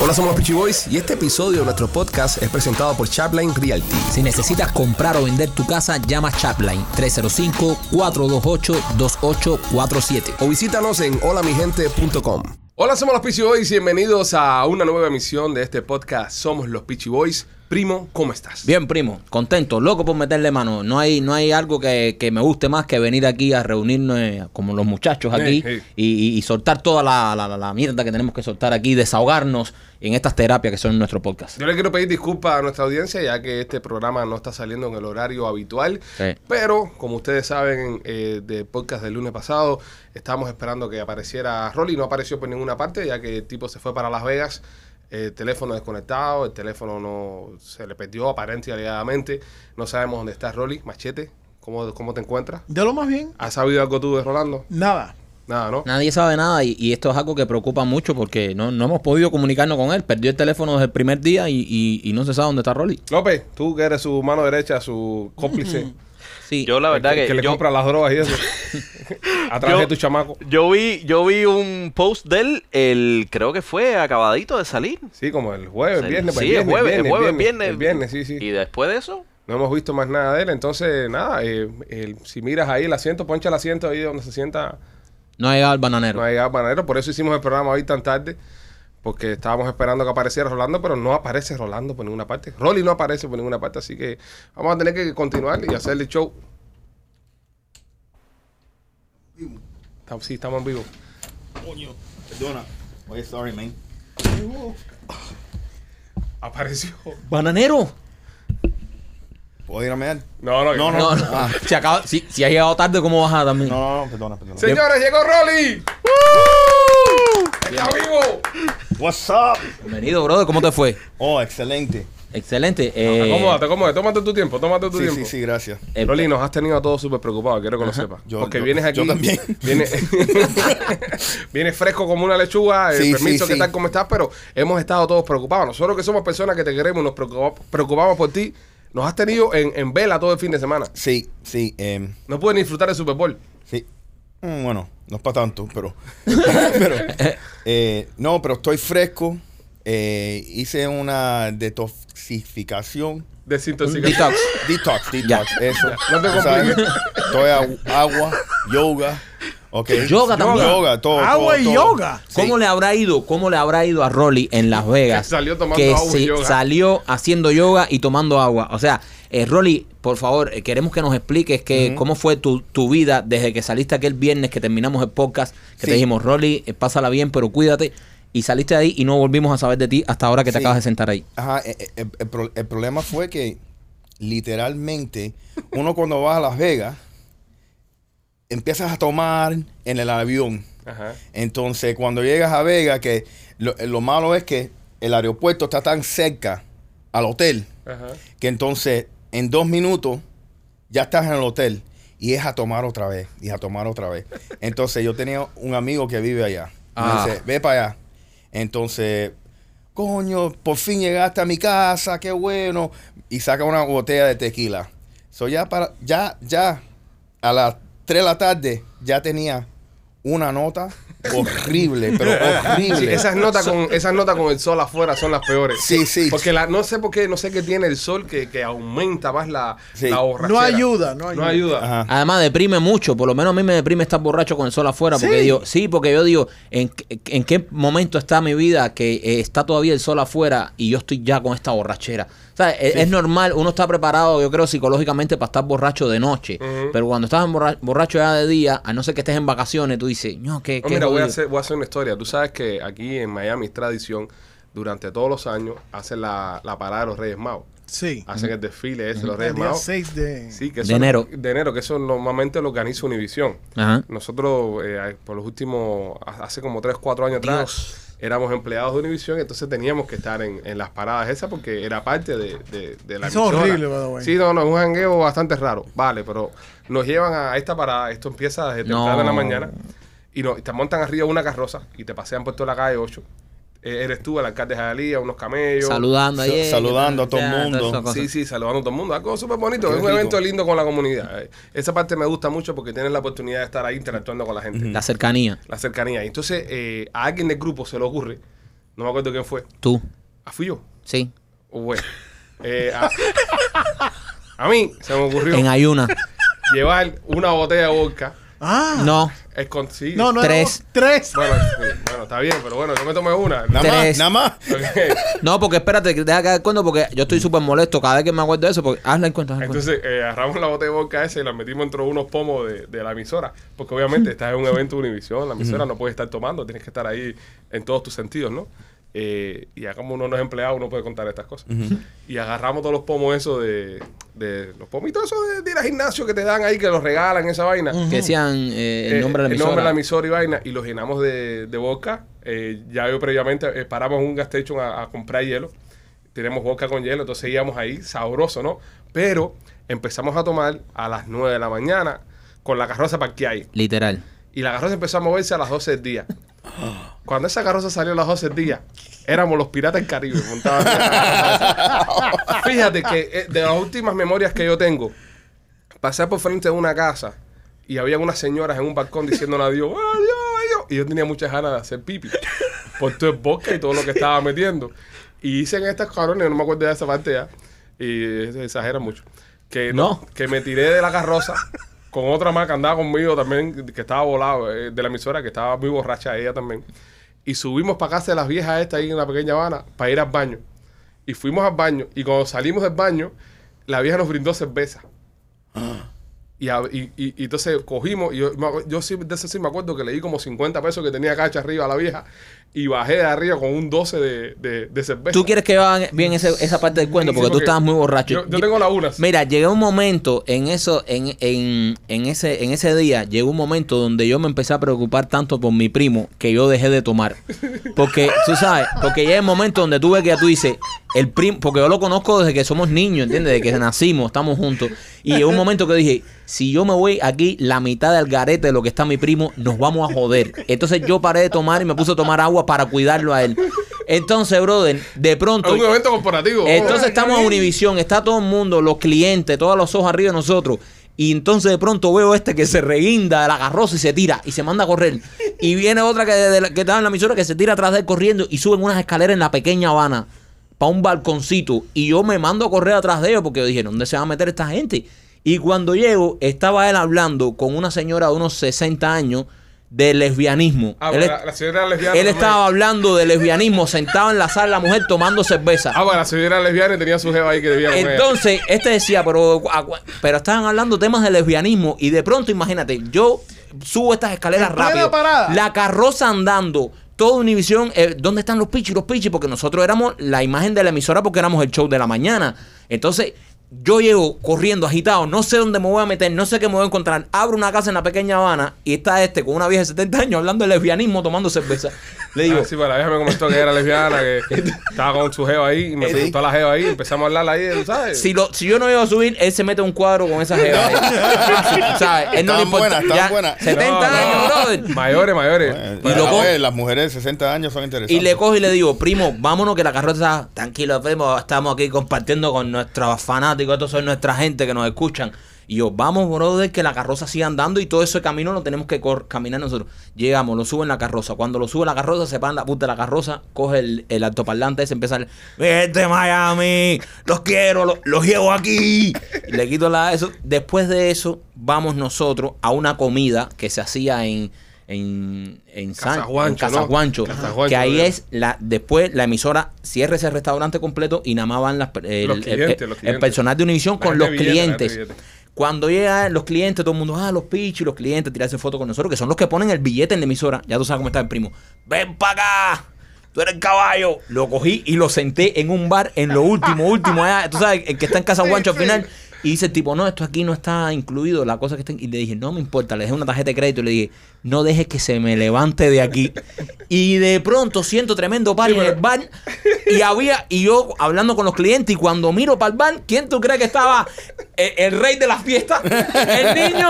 Hola, somos los Peachy Boys y este episodio de nuestro podcast es presentado por Chapline Realty. Si necesitas comprar o vender tu casa, llama Chapline 305-428-2847. O visítanos en holamigente.com. Hola, somos los Peachy Boys y bienvenidos a una nueva emisión de este podcast. Somos los Peachy Boys. Primo, ¿cómo estás? Bien, primo, contento, loco por meterle mano. No hay, no hay algo que, que me guste más que venir aquí a reunirnos eh, como los muchachos aquí sí. Y, y- y soltar toda la, la- la- la mierda que tenemos que soltar aquí, desahogarnos en estas terapias que son nuestro podcast. Yo le quiero pedir disculpas a nuestra audiencia ya que este programa no está saliendo en el horario habitual. Sí. Pero, como ustedes saben, eh, del podcast del lunes pasado, estábamos esperando que apareciera Rolly. No apareció por ninguna parte ya que el tipo se fue para Las Vegas. El teléfono desconectado, el teléfono no se le perdió aparente y alegadamente. No sabemos dónde está Rolly. Machete, ¿cómo, cómo te encuentras? De lo más bien, ¿Has sabido algo tú de Rolando? nada. Nada, ¿no? Nadie sabe nada y, y esto es algo que preocupa mucho porque no, no hemos podido comunicarnos con él. Perdió el teléfono desde el primer día y, y- y no se sabe dónde está Rolly. López, tú que eres su mano derecha, su cómplice. Sí. Yo la verdad que, que, que le yo, compra las drogas y eso. a través Yo- de tu chamaco. yo vi yo vi un post de él, el creo que fue acabadito de salir. Sí, como el jueves, el viernes, pues, sí, el jueves, el jueves, viernes. El viernes, sí, sí. Y después de eso, No hemos visto más nada de él, entonces nada, eh, el- si miras ahí el asiento, poncha el asiento ahí donde se sienta, No ha llegado el bananero. no ha llegado Bananero, por eso hicimos el programa hoy tan tarde, porque estábamos esperando que apareciera Rolando, pero no aparece Rolando por ninguna parte. Rolly no aparece por ninguna parte, así que vamos a tener que continuar y hacer el show. Estamos- Sí, estamos en vivo. Coño, perdona. Oye, sorry, man. Apareció. ¿Bananero? ¿Puedo ir a mear? No, no, No, No, no. Ah. Si, acaba, si, si ha llegado tarde, ¿cómo baja también? No, no, no, perdona, perdona. Señores, llegó Rolly. ¡Está vivo! What's up? Bienvenido, brother. ¿Cómo te fue? Oh, excelente. Excelente. Eh, Acomódate, acomódate, tómate tu tiempo, tómate tu Sí, tiempo. sí, sí, gracias. eh, Rolly, nos has tenido a todos súper preocupados, quiero que lo sepas. Yo- Porque yo- vienes aquí. yo también. Vienes, vienes fresco como una lechuga, Sí, permiso, sí, ¿qué sí. tal, cómo estás? Pero hemos estado todos preocupados. Nosotros que somos personas que te queremos, nos preocupa- preocupamos por ti. Nos has tenido en, en vela todo el fin de semana. Sí, sí, em, No puedes ni disfrutar del Super Bowl. sí. Mm, bueno, no es para tanto, pero. pero eh, no, pero estoy fresco. Eh, hice una detoxificación. Desintoxicación. Detox. Detox, detox, eso. No te Tú sabes, compliques. Todo es agu- agua, yoga. Ok. Yoga también. Yoga, todo. Agua todo, y todo. yoga. Sí. ¿Cómo le habrá ido? ¿Cómo le habrá ido a Rolly en Las Vegas? Que salió tomando que agua y yoga. salió haciendo yoga y tomando agua. O sea, eh, Rolly, por favor, eh, queremos que nos expliques que, cómo fue tu, tu vida desde que saliste aquel viernes que terminamos el podcast, que te Sí. dijimos, Rolly, eh, pásala bien, pero cuídate. Y saliste de ahí y no volvimos a saber de ti hasta ahora que te Sí. acabas de sentar ahí. Ajá, e- e- el, el pro- el problema fue que literalmente uno cuando va a Las Vegas empiezas a tomar en el avión. Ajá. Entonces cuando llegas a Vegas, que lo, lo malo es que el aeropuerto está tan cerca al hotel, Ajá. que entonces en dos minutos ya estás en el hotel y es a tomar otra vez, y a tomar otra vez. Entonces yo tenía un amigo que vive allá. Y Ah. Me dice, ve para allá. Entonces, coño, por fin llegaste a mi casa, qué bueno. Y saca una botella de tequila. So ya para, ya, ya, a las 3 de la tarde, ya tenía una nota horrible, pero horrible. Sí, esas notas con esas notas con el sol afuera son las peores. Sí, sí. Porque la, no sé por qué, no sé qué tiene el sol que, que aumenta más la, Sí. la borrachera. No ayuda, no ayuda. No ayuda. Ajá. Además deprime mucho, por lo menos a mí me deprime estar borracho con el sol afuera, porque ¿Sí? digo, sí, porque yo digo, ¿en, qué- en qué momento está mi vida que eh, está todavía el sol afuera y yo estoy ya con esta borrachera? Sea, es, es normal, uno está preparado, yo creo, psicológicamente para estar borracho de noche, pero cuando estás en borra- borracho ya de día, a no ser que estés en vacaciones, tú dices, no, qué, No, qué mira, voy a, jodido". hacer, voy a hacer una historia. Tú sabes que aquí en Miami es tradición, durante todos los años, hacen la, la parada de los Reyes Magos. Sí. Hacen el desfile ese de los El Reyes día Magos. 6 de... Sí, que De enero. De enero, que eso normalmente lo organiza Univisión. Ajá. Nosotros, eh, por los últimos, hace como 3, 4 años atrás, éramos empleados de Univision, entonces teníamos que estar en, en las paradas esas porque era parte de, de, de la Eso es emisora. horrible, by the way. Sí, no, no, es un jangueo bastante raro. Vale, pero nos llevan a esta parada, esto empieza desde No. temprano en la mañana, y, no, y te montan arriba de una carroza y te pasean por toda la calle 8. Eh, eres tú, el alcalde de Jalía, unos camellos. Saludando Sa- ahí. saludando a todo el mundo. Sí, sí, saludando a todo el mundo. Algo súper bonito. Qué es un rico. evento lindo con la comunidad. Eh, Esa parte me gusta mucho porque tienes la oportunidad de estar ahí interactuando con la gente. La cercanía. La cercanía. Y Entonces, eh, a alguien del grupo se le ocurre No me acuerdo quién fue. Tú, Ah, fui yo. sí. Bueno. Eh, a, a mí se me ocurrió En ayuna. llevar una botella de vodka. Ah. No, escon- sí. No, no, Tres. no, tres. Bueno, sí, bueno, está bien, pero bueno, yo me tomé una. Nada más, nada más. No, porque espérate, que deja que dar cuenta porque yo estoy súper molesto cada vez que me acuerdo de eso. Porque hazla en cuenta. hazla en cuenta. Entonces eh, agarramos la botella de vodka esa y la metimos dentro de unos pomos de, de la emisora. Porque obviamente estás en un evento de Univision, la emisora no puedes estar tomando, tienes que estar ahí en todos tus sentidos, ¿no? Eh, y ya como uno no es empleado, uno puede contar estas cosas. Y agarramos todos los pomos esos de, de los pomitos esos de, de ir al gimnasio que te dan ahí, que los regalan, esa vaina. Que decían eh, el Eh, nombre de la el nombre de la emisora. emisora y vaina y los llenamos de, de vodka. Eh, ya yo previamente eh, paramos en un gas station a, a comprar hielo. Tenemos vodka con hielo, entonces íbamos ahí, sabroso, ¿no? Pero empezamos a tomar a las 9 de la mañana con la carroza parqueada ahí. Literal. Y la carroza empezó a moverse a las 12 del día. Cuando esa carroza salió a las 12 del día, éramos los piratas del Caribe montados en la carroza. Fíjate que eh, de las últimas memorias que yo tengo, pasé por frente de una casa y había unas señoras en un balcón diciéndole adiós, adiós, adiós. Y yo tenía muchas ganas de hacer pipi por todo el bosque y todo lo que estaba metiendo. Y hice en estas cabrones, no me acuerdo de esa parte ya, y se exagera mucho, que, no, No. que me tiré de la carroza con otra más que andaba conmigo también, que estaba volado eh, de la emisora, que estaba muy borracha ella también. Y subimos para casa de las viejas estas ahí en la pequeña Habana para ir al baño. Y fuimos al baño. Y cuando salimos del baño, la vieja nos brindó cerveza. Y, a- y, y- y entonces cogimos, y yo, yo sí, de eso sí me acuerdo que le di como 50 pesos que tenía cacha arriba a la vieja y bajé de arriba con un 12 de, de, de cerveza. Tú quieres que vean bien ese- esa parte del cuento porque, tú estabas muy borracho. Yo, yo tengo la una. Mira, llegué un momento en eso, en, en, en ese, en ese día, llegó un momento donde yo me empecé a preocupar tanto por mi primo que yo dejé de tomar. Porque, tú sabes, porque llega el momento donde tú ves que ya tú dices, el primo, porque yo lo conozco desde que somos niños, ¿entiendes? Desde que nacimos, estamos juntos. Y llegó un momento que dije, si yo me voy aquí, la mitad del garete de lo que está mi primo, nos vamos a joder. Entonces yo paré de tomar y me puse a tomar agua para cuidarlo a él. Entonces, brother, de pronto. Es un evento corporativo. Entonces Oh, estamos en Univisión, está todo el mundo, los clientes, todos los ojos arriba de nosotros. Y entonces de pronto veo este que se reguinda de la carroza y se tira y se manda a correr. Y viene otra que, de la- que estaba en la emisora que se tira atrás de él corriendo y suben unas escaleras en la pequeña Habana para un balconcito. Y yo me mando a correr atrás de ellos porque yo dije, ¿dónde se va a meter esta gente? Y cuando llego, estaba él hablando con una señora de unos 60 años de lesbianismo. Ah, él, bueno, la, la señora era lesbiana. él también. estaba hablando de lesbianismo sentado en la sala, la mujer tomando cerveza. Ah, bueno, la señora era lesbiana y tenía su jeva ahí que debía ella. Entonces, este decía, pero, agu- pero estaban hablando temas de lesbianismo y de pronto, imagínate, yo subo estas escaleras rápido, parada. la carroza andando, todo Univisión, eh, ¿dónde están los pichis? Los pichis, porque nosotros éramos la imagen de la emisora porque éramos el show de la mañana. Entonces, yo llego corriendo, agitado, no sé dónde me voy a meter, no sé qué me voy a encontrar. Abro una casa en la pequeña Habana y está este con una vieja de 70 años hablando de lesbianismo, tomando cerveza. Le digo, Ah, sí, pues la vieja me comentó que era lesbiana, que estaba con su jeva ahí y me preguntó a la jeva ahí. Empezamos a hablar ahí, ¿tú ¿sabes? Si, lo, si yo no iba a subir, él se mete un cuadro con esa jeva. ahí. ¿sabes? Él no le importa. Ya, buenas. 70 No, años, no. brother. Mayores, mayores. Eh, Y ver, las mujeres de 60 años son interesantes. Y le cojo y le digo, primo, vámonos que la carroza está tranquilo, primo, estamos aquí compartiendo con nuestros fanáticos, estos son nuestra gente que nos escuchan. Y yo, vamos, brother, que la carroza siga andando y todo ese camino lo tenemos que caminar nosotros. Llegamos, lo suben la carroza. Cuando lo sube la carroza, se para en la punta de la carroza, coge el, el altoparlante ese, empieza a ¡Vete, Miami! ¡Los quiero! Los, los llevo aquí! Y le quito la eso. Después de eso, vamos nosotros a una comida que se hacía en... En, en, San- Casa Juancho, en Casa ¿no? Que ahí ¿verdad? es la después la emisora cierra ese restaurante completo y nada más van las, el, Los clientes, el- los el clientes. personal de Univision La con los billete, clientes. Cuando llegan los clientes, todo el mundo, ah, los pichis, los clientes, tirarse fotos con nosotros, que son los que ponen el billete en la emisora. Ya tú sabes cómo está el primo. Ven para acá, tú eres el caballo. Lo cogí y lo senté en un bar en lo último, último, allá, tú sabes, el que está en Casa Guancho al final. Y dice el tipo, no, esto aquí no está incluido, la cosa que está... Y le dije, no me importa, le dejé una tarjeta de crédito y le dije, no dejes que se me levante de aquí. Y de pronto siento tremendo par en el bar y había, y yo hablando con los clientes y cuando miro para el bar, ¿quién tú crees que estaba? El, el rey de las fiestas, el niño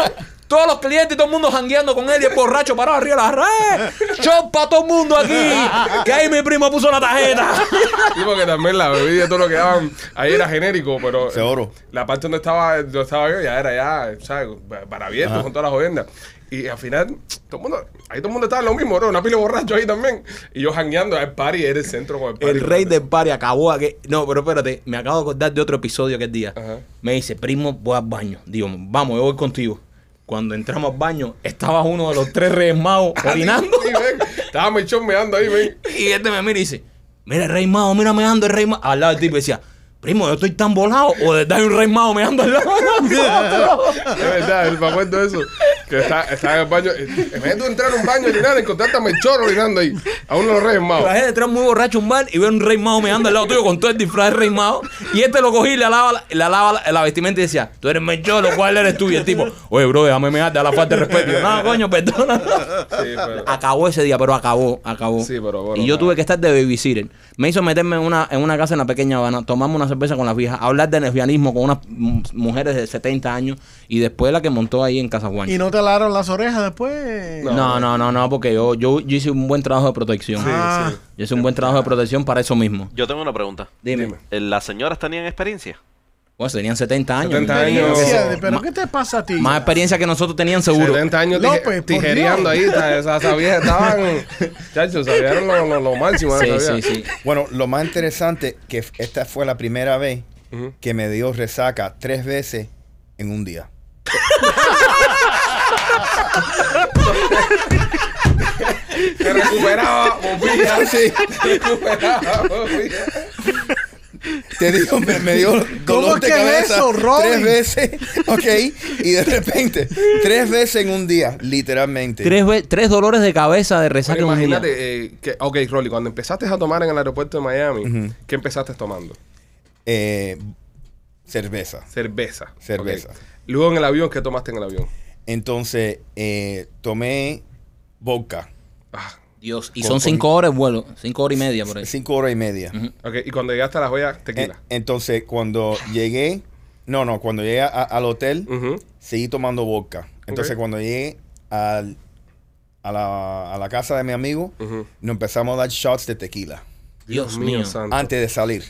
Todos los clientes y todo el mundo jangueando con él y el borracho parado arriba de la red. Shot para todo el mundo aquí. Que ahí mi primo puso la tarjeta. Sí, porque también la bebida y todo lo que daban ahí era genérico, pero Seguro. la parte donde estaba, donde estaba yo ya era ya, ¿sabes? Para abierto Ajá. con todas las joyendas. Y al final, todo el mundo, ahí todo el mundo estaba en lo mismo, ¿no? Una pila de borracho ahí también. Y yo jangueando al party, era el centro con el party. El rey del party acabó aquí. No, pero espérate, me acabo de acordar de otro episodio aquel día. Ajá. Me dice, primo, voy al baño. Digo, vamos, yo voy contigo. Cuando entramos al baño, estaba uno de los tres reyes magos orinando. Sí, ven. Estaba mechón meando ahí, ven. Y este me mira y dice, mira el rey mago, mira meando el rey mago. Al lado del tipo decía, primo, yo estoy tan volado o de verdad hay un rey mago meando al lado de nosotros?" Es verdad, me acuerdo de eso. Que está, estaba en el baño. En vez de tú entrar a un baño y orinar, encontrarte a Melchor orinando ahí. A uno de los reyes magos. La gente entra muy borracho a un bar y ve un rey mago meando al lado tuyo con todo el disfraz de rey mago. Y este lo cogí y le alaba, la- le alaba la, vestimenta y decía, tú eres Melchor, lo cual eres tú. Y el tipo, oye, bro, déjame mear, da la falta de respeto. Y yo, no, coño, perdona. Sí, pero- Acabó ese día, pero acabó, acabó. Sí, pero bueno, y yo nada. tuve que estar de babysitter. Me hizo meterme en una, en una casa en la pequeña Habana, tomarme una cerveza con las viejas, hablar de lesbianismo con unas mujeres de 70 años y después la que montó ahí en Casa Juan. ¿Y no te alaron las orejas después? No, no, no, no, porque yo, yo, yo hice un buen trabajo de protección. Sí, Ah. sí. Yo hice un buen trabajo de protección para eso mismo. Yo tengo una pregunta. Dime. Dime. ¿Las señoras tenían experiencia? Bueno, tenían 70 años. 70 años. ¿Pero qué te pasa a ti? Más experiencia que nosotros tenían seguro. 70 años López, tije- por tijereando ahí. Esas viejas estaban. Chachos, sabían lo, lo, lo máximo. Sí, sí, sí. Bueno, lo más interesante que esta fue la primera vez Ujú. que me dio resaca tres veces en un día. Se recuperaba, volvía. Sí. recuperaba, volvía. Te digo, me, me dio dolor que de cabeza eso, Robin? tres veces, ok, y de repente, tres veces en un día, literalmente. Tres, ve- tres dolores de cabeza de resaca Pero en un día. imagínate, eh, que, ok, Rolly, cuando empezaste a tomar en el aeropuerto de Miami, Ujú. ¿qué empezaste tomando? Eh, cerveza. Cerveza. Cerveza. Ok. Luego en el avión, ¿qué tomaste en el avión? Entonces, eh, tomé vodka, Ah, Dios, y Con- son con- cinco horas de vuelo, cinco horas y media por ahí. cinco horas y media. Ujú. ok, y cuando llegaste a la joya, tequila. entonces, cuando llegué, no, no, cuando llegué a- al hotel, seguí tomando vodka. Entonces, cuando llegué al- a, la, a la casa de mi amigo, Ujú. nos empezamos a dar shots de tequila Dios mío. santo. antes de salir.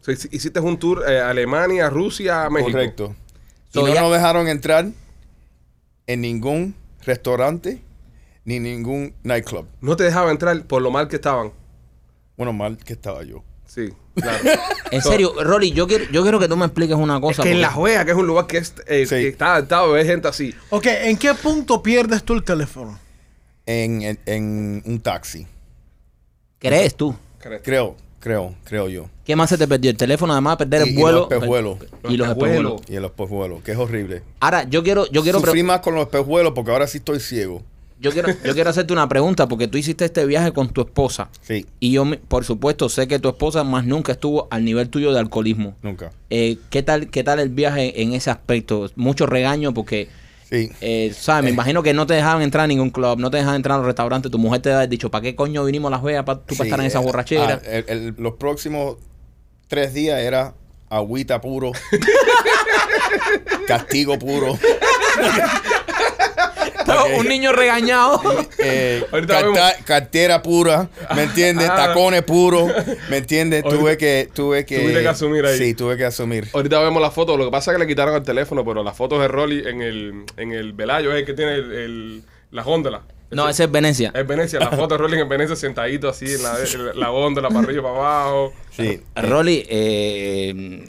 So, hiciste un tour eh, Alemania, Rusia, México. Correcto. Y no ya- nos dejaron entrar en ningún restaurante ni ningún nightclub. No te dejaba entrar por lo mal que estaban. Bueno, mal que estaba yo. Sí, claro. En serio, Rolly, yo quiero, yo quiero que tú me expliques una es cosa. que en porque- La Joya, que es un lugar que, es, eh, Sí. que está adaptado a ver gente así. Ok, ¿en qué punto pierdes tú el teléfono? En, en- en un taxi. ¿Crees tú? Creo, creo, creo yo. ¿Qué más se te perdió? El teléfono, además, perder Y- el y vuelo. los espejuelos. Y los Los espejuelos. Y en los espejuelos, que es horrible. Ahora, yo quiero, yo quiero, Sufrí más con los espejuelos porque ahora sí estoy ciego. Yo quiero, yo quiero hacerte una pregunta porque tú hiciste este viaje con tu esposa. Sí, Y yo, por supuesto, sé que tu esposa más nunca estuvo al nivel tuyo de alcoholismo. nunca. Eh, ¿qué, tal, ¿Qué tal el viaje en ese aspecto? Mucho regaño porque, Sí. eh, ¿sabes? Me Eh. imagino que no te dejaban entrar a ningún club, no te dejaban entrar a los restaurantes. Tu mujer te ha dicho, ¿para qué coño vinimos a Las Vegas para tú para estar en esa borrachera? ah, el- el- los próximos tres días era agüita puro, castigo puro, Un niño regañado. eh, carta- cartera pura, ¿me entiendes? Ah. Tacones puros, ¿me entiendes? Tuve que, tuve que, Tuviste que asumir ahí. Sí, tuve que asumir. Ahorita vemos las fotos. Lo que pasa es que le quitaron el teléfono, pero las fotos de Rolly en el, en el velayo es el que tiene el, el- la góndola. no, ese es Venecia. Es Venecia, la foto de Rolly en Venecia sentadito así en la, en la góndola, para arriba, para abajo. Sí. Rolly, eh,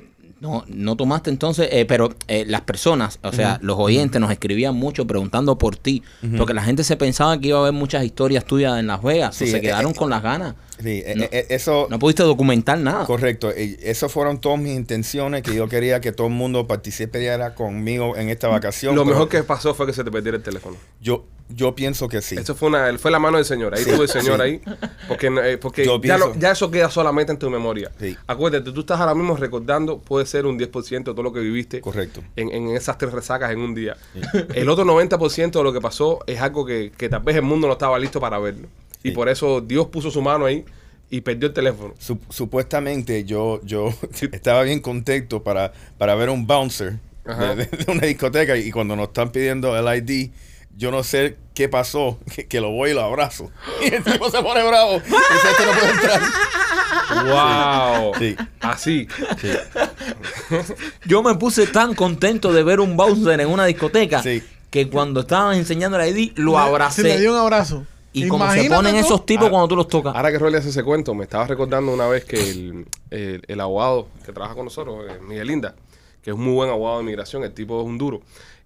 no, no tomaste entonces, eh, pero eh, las personas, o sea, los oyentes nos escribían mucho preguntando por ti, porque la gente se pensaba que iba a haber muchas historias tuyas en Las Vegas, Sí, o se eh, quedaron eh, con las ganas. Sí, eh, No. eh, eso, No pudiste documentar nada. correcto. Esas fueron todas mis intenciones, que yo quería que todo el mundo participara conmigo en esta vacación. Lo mejor que pasó fue que se te perdiera el teléfono. Yo, yo pienso que sí. Eso fue una, fue la mano del Señor. Ahí Sí, tuvo el Señor sí. ahí. Porque, eh, porque Yo ya, lo- pienso- ya eso queda solamente en tu memoria. Sí. Acuérdate, tú estás ahora mismo recordando, puede ser un 10% de todo lo que viviste Correcto. en, en esas tres resacas en un día. El otro 90% de lo que pasó es algo que, que tal vez el mundo no estaba listo para verlo. Y por eso Dios puso su mano ahí y perdió el teléfono. Sup- supuestamente yo, yo estaba bien contento para, para ver un bouncer de una discoteca y cuando nos están pidiendo el ID, yo no sé qué pasó, que, que lo voy y lo abrazo. Y el tipo se pone bravo. Y dice, este no puede entrar. ¡Wow! Sí. Así. Yo me puse tan contento de ver un bouncer en una discoteca Sí. que cuando estaban enseñando la ID lo Se le abracé. dio un abrazo. Y como se ponen tú. esos tipos cuando tú los tocas. Ahora que Rolly hace ese cuento, me estaba recordando una vez que el, el- el abogado que trabaja con nosotros, eh, Miguel Linda, que es un muy buen abogado de inmigración, el tipo es un duro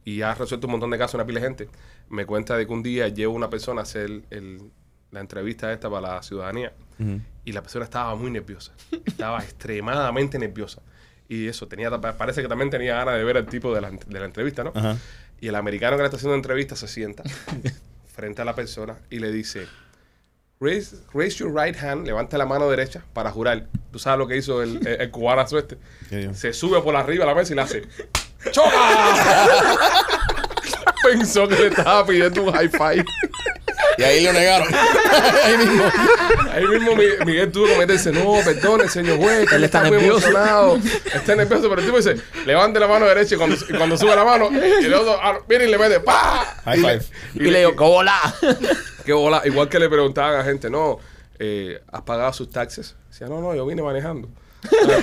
y ha resuelto un montón de casos, una pila de gente, me cuenta de que un día lleva una persona a hacer el- la entrevista esta para la ciudadanía y la persona estaba muy nerviosa, estaba extremadamente nerviosa. Y eso, tenía parece que también tenía ganas de ver al tipo de la, de la entrevista, ¿no? Ajá. Y el americano que le está haciendo la entrevista se sienta frente a la persona y le dice, raise, raise your right hand, levanta la mano derecha para jurar. Tú sabes lo que hizo el, el, el. ¿Qué dijo? Se sube por arriba a la mesa y le hace, ¡choca! Pensó que le estaba pidiendo un high five. Y ahí lo negaron. ahí mismo. Ahí mismo Mi- Miguel tuvo que meterse, no, perdone, señor juez, Él está muy nervioso. emocionado, está nervioso, pero el tipo dice, levante la mano derecha y cuando, y cuando sube la mano, y el otro ah, viene y le mete, ¡pa! High Y le- five. Y le digo, ¡qué bola! Qué bola. Igual que le preguntaban a gente, no, eh, ¿has pagado sus taxes? Decía, no, no, yo vine manejando.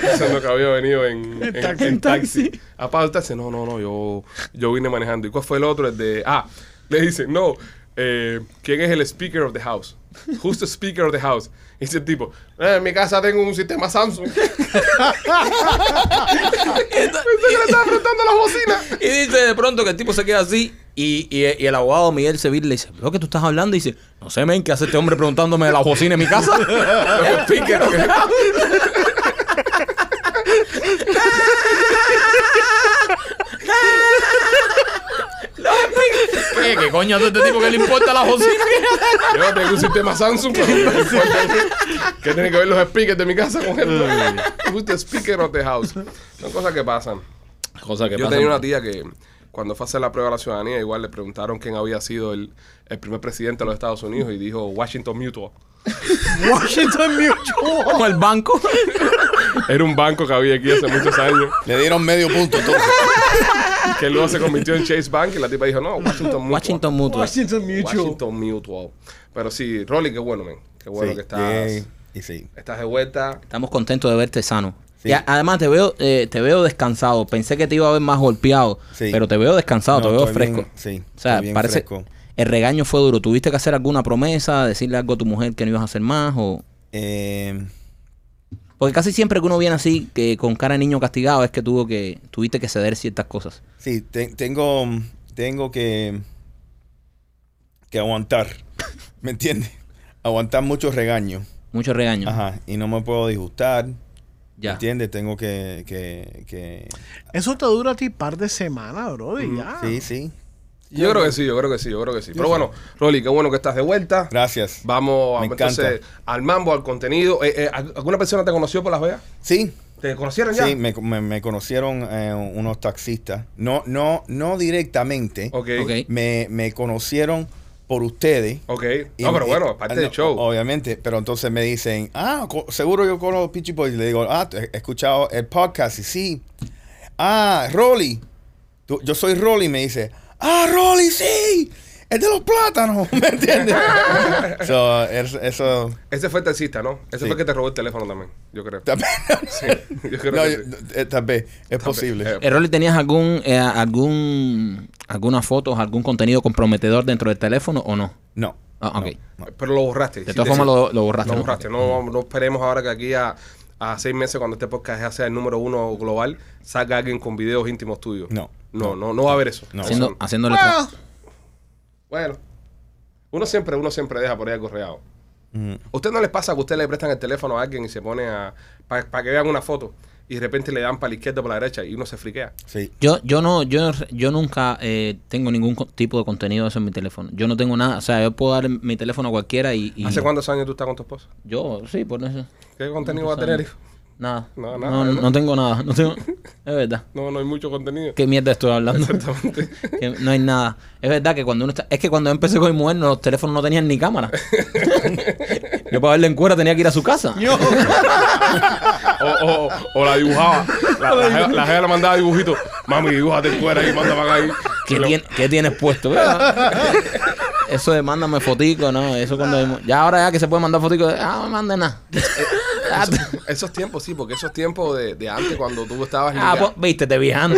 Pensando que había venido en, en- taxi. en taxi. ¿Has pagado el taxi? No, no, no, yo, yo vine manejando. ¿Y cuál fue el otro? El de, ah, le dicen, no, eh, ¿quién es el speaker of the house? Who's the speaker of the house? Y dice el tipo, "Eh, en mi casa tengo un sistema Samsung. Pensé que le estaba apretando la bocina. Y dice de pronto que el tipo se queda así y, y- y el abogado Miguel Seville le dice, ¿lo que tú estás hablando? Y dice, no sé, men, ¿qué hace este hombre preguntándome de la bocina en mi casa? Los speakers. ¿Qué, ¿Qué coño hace este tipo que le importa la bocina? Yo tengo un sistema Samsung, pero no me importa. ¿Qué tiene que ver los speakers de mi casa con esto? The speaker of the house? Son cosas que pasan. Cosa que Yo pasa. tenía una tía que cuando fue a hacer la prueba de la ciudadanía, igual le preguntaron quién había sido el, el primer presidente de los Estados Unidos y dijo Washington Mutual. Washington Mutual. Como el banco. Era un banco que había aquí hace muchos años, Le dieron medio punto entonces. que luego se convirtió en Chase Bank y la tipa dijo, no, Washington Mutual. Washington Mutual. Washington Mutual. Washington Mutual. Pero sí, Rolly, qué bueno, men. Qué bueno Sí, que estás, Y sí. estás de vuelta. Estamos contentos de verte sano. Sí. Además te veo, eh, te veo descansado. Pensé que te iba a ver más golpeado, Sí. pero te veo descansado, No, te veo fresco. bien, sí, o sea, bien parece fresco. el regaño fue duro. ¿Tuviste que hacer alguna promesa, decirle algo a tu mujer que no ibas a hacer más o Eh, porque casi siempre que uno viene así que con cara de niño castigado es que tuvo que tuviste que ceder ciertas cosas. sí, te- tengo, tengo que, que aguantar. ¿Me entiendes? Aguantar muchos regaños. Mucho regaño. Ajá. Y no me puedo disgustar. ¿Me Ya. entiendes? Tengo que, que, que- Eso te dura a ti par de semanas, bro. Y ya. Sí, sí. Yo creo que sí, yo creo que sí, yo creo que sí. Pero bueno, Rolly, qué bueno que estás de vuelta. Gracias. Vamos, Me vamos entonces encanta. al mambo, al contenido. Eh, eh, ¿Alguna persona te conoció por Las Vegas? Sí, ¿Te conocieron ya? sí, me, me- me conocieron eh, unos taxistas. No, no, no directamente. Ok. Ok. Me, me conocieron por ustedes. Ok. Y No, pero me- bueno, parte ah, del show. Obviamente, pero entonces me dicen, ah, seguro yo conozco Peachy Boys. Le digo, ah, he he escuchado el podcast y sí. Ah, Rolly. Tú- yo soy Rolly, me dice, ah, Rolly, sí. Es de los plátanos, ¿me entiendes? so, es- eso. Ese fue el taxista, ¿no? Ese Sí. fue el que te robó el teléfono también, yo creo. También- Sí, yo creo no, que yo- sí. eh, tal vez, es posible. Eh, Eh, Rolly, ¿tenías algún eh, algún algunas fotos, algún contenido comprometedor dentro del teléfono o no? No. Ah, ok. Pero lo borraste. De todas formas lo, lo borraste. Lo ¿no? borraste. No, no esperemos ahora que aquí a, a seis meses, cuando este podcast sea el número uno global, salga alguien con videos íntimos tuyos. No. No, no, no va a haber eso. No. Eso Haciendo, no. haciéndole Well, Bueno, uno siempre, uno siempre deja por ahí algo regado. Mm. ¿A usted no les pasa que usted le prestan el teléfono a alguien y se pone a. para que vean una foto y de repente le dan para la izquierda o para la derecha y uno se friquea? Sí. Yo, yo no, yo, yo nunca eh, tengo ningún tipo de contenido de eso en mi teléfono. Yo no tengo nada, o sea, yo puedo dar mi teléfono a cualquiera y, y ¿Hace cuántos años tú estás con tu esposa? yo, sí, por eso. ¿Qué contenido va a tener, hijo? Nada. No, No, nada, no, ¿no? no tengo nada. No tengo, es verdad. No, no hay mucho contenido. ¿Qué mierda estoy hablando? Exactamente. Que no hay nada. Es verdad que cuando uno está. Es que cuando yo empecé con mi mujer, los teléfonos no tenían ni cámara. Yo para verle en cuera tenía que ir a su casa. Yo, O, o, o la dibujaba. La, la, jeva- la jeva le mandaba dibujitos. Mami, dibújate en cuera y manda para acá. ahí. ¿Qué, Lo- tien- qué tienes puesto? Eso de mándame fotico, ¿no? Eso cuando... Ya ahora ya que se puede mandar fotico, ah, no mande nada. Ah, Esos tiempos, sí, porque esos tiempos de, de antes, cuando tú estabas Ah, pues, viste, te viajando.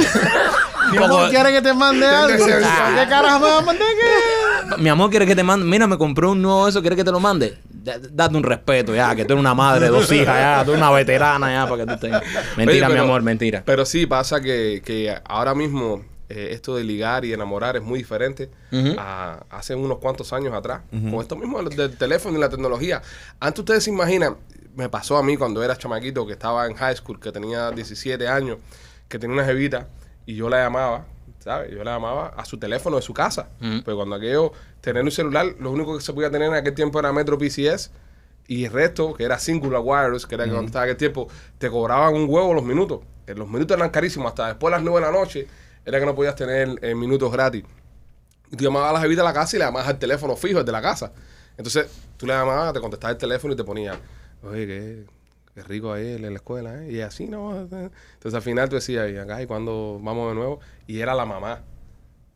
mi amor, ¿quiere que te mande algo? ¿Qué carajo me va a mandar? ¿Qué? Mi amor, ¿quiere que te mande? Mira, me compré un nuevo eso, ¿quiere que te lo mande? Da- Date un respeto ya, que tú eres una madre, dos hijas ya, tú eres una veterana ya, para que tú tengas. Mentira, Oye, mi amor, mentira. Pero sí, pasa que, que ahora mismo eh, esto de ligar y enamorar es muy diferente a hace unos cuantos años atrás. Con esto mismo del teléfono y la tecnología. Antes ustedes se imaginan, me pasó a mí cuando era chamaquito, que estaba en high school, que tenía 17 años, que tenía una jevita y yo la llamaba, ¿sabes? Yo la llamaba a su teléfono de su casa. Ujú. Pero cuando aquello, tener un celular, lo único que se podía tener en aquel tiempo era Metro PCS. Y el resto, que era Singular Wireless, que era que cuando estaba aquel tiempo, te cobraban un huevo los minutos. Eh, Los minutos eran carísimos. Hasta después de las 9 de la noche, era que no podías tener eh, minutos gratis. Y tú llamabas a la jevita a la casa y le llamabas al teléfono fijo, el de la casa. Entonces, tú le llamabas, te contestaba el teléfono y te ponía, oye, qué, qué rico ahí en la escuela, ¿eh? Y así, ¿no? Entonces, al final tú decías, y acá, ¿y cuándo vamos de nuevo? Y era la mamá.